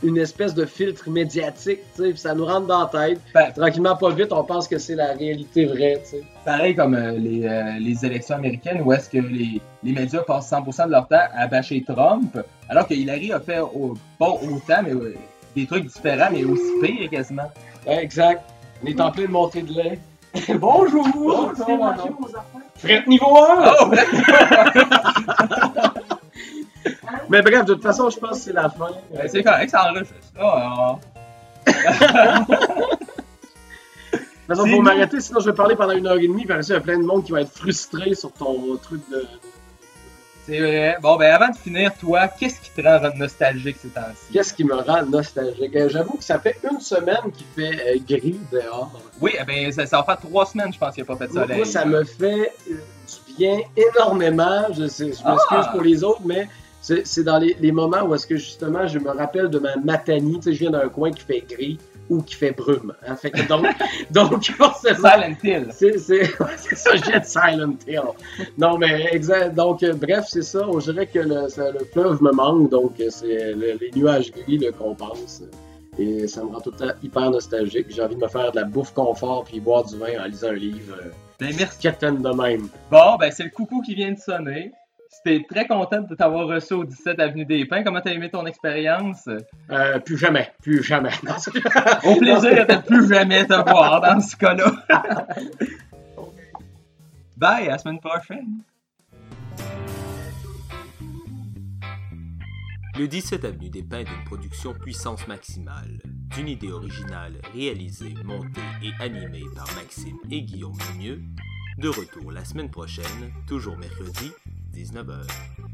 une espèce de filtre médiatique, t'sais, puis ça nous rentre dans la tête. Ben, Tranquillement, pas vite, on pense que c'est la réalité vraie. t'sais. pareil comme euh, les, euh, les élections américaines où est-ce que les, les médias passent 100% de leur temps à bâcher Trump, alors que Hillary a fait au, pas autant, mais euh, des trucs différents, mais aussi pire quasiment. Ouais, exact. On est en pleine montée de lait. Bonjour! Bonjour. Fret niveau 1! Oh! Mais bref, de toute façon, je pense que c'est la fin. Ben, c'est correct, ça enregistre. Là, De toute façon, faut m'arrêter, sinon je vais parler pendant une heure et demie, ça, il y a plein de monde qui va être frustré sur ton truc de... c'est vrai. Bon, ben avant de finir, toi, qu'est-ce qui te rend nostalgique ces temps-ci? Qu'est-ce qui me rend nostalgique? Euh, J'avoue que ça fait une semaine qu'il fait euh, gris dehors. Oui, eh ben ça, ça va faire trois semaines, je pense, qu'il n'y a pas fait de soleil. moi, ça me fait euh, du bien énormément. Je m'excuse Ah! pour les autres, mais c'est dans les, les moments où est-ce que justement je me rappelle de ma matanie. Tu sais, je viens d'un coin qui fait gris ou qui fait brume. hein. Fait que donc, donc forcément, Silent Hill. c'est ça, je viens de Silent Hill. Non, mais exact. Donc, euh, bref, c'est ça. On dirait que le, ça- le fleuve me manque, donc euh, c'est le- les nuages gris qu'on pense. Et ça me rend tout le temps hyper nostalgique. J'ai envie de me faire de la bouffe confort puis boire du vin en lisant un livre. euh, Ben merci. Captain de même. Bon, ben c'est le coucou qui vient de sonner. J'étais très contente de t'avoir reçu au 17 Avenue des Pins. Comment t'as aimé ton expérience? Euh, plus jamais, plus jamais. Au plaisir de plus jamais te voir dans ce cas-là. Bye, à la semaine prochaine. Le 17 Avenue des Pins est une production puissance maximale, d'une idée originale réalisée, montée et animée par Maxime et Guillaume Mieux. De retour la semaine prochaine, toujours mercredi, 2019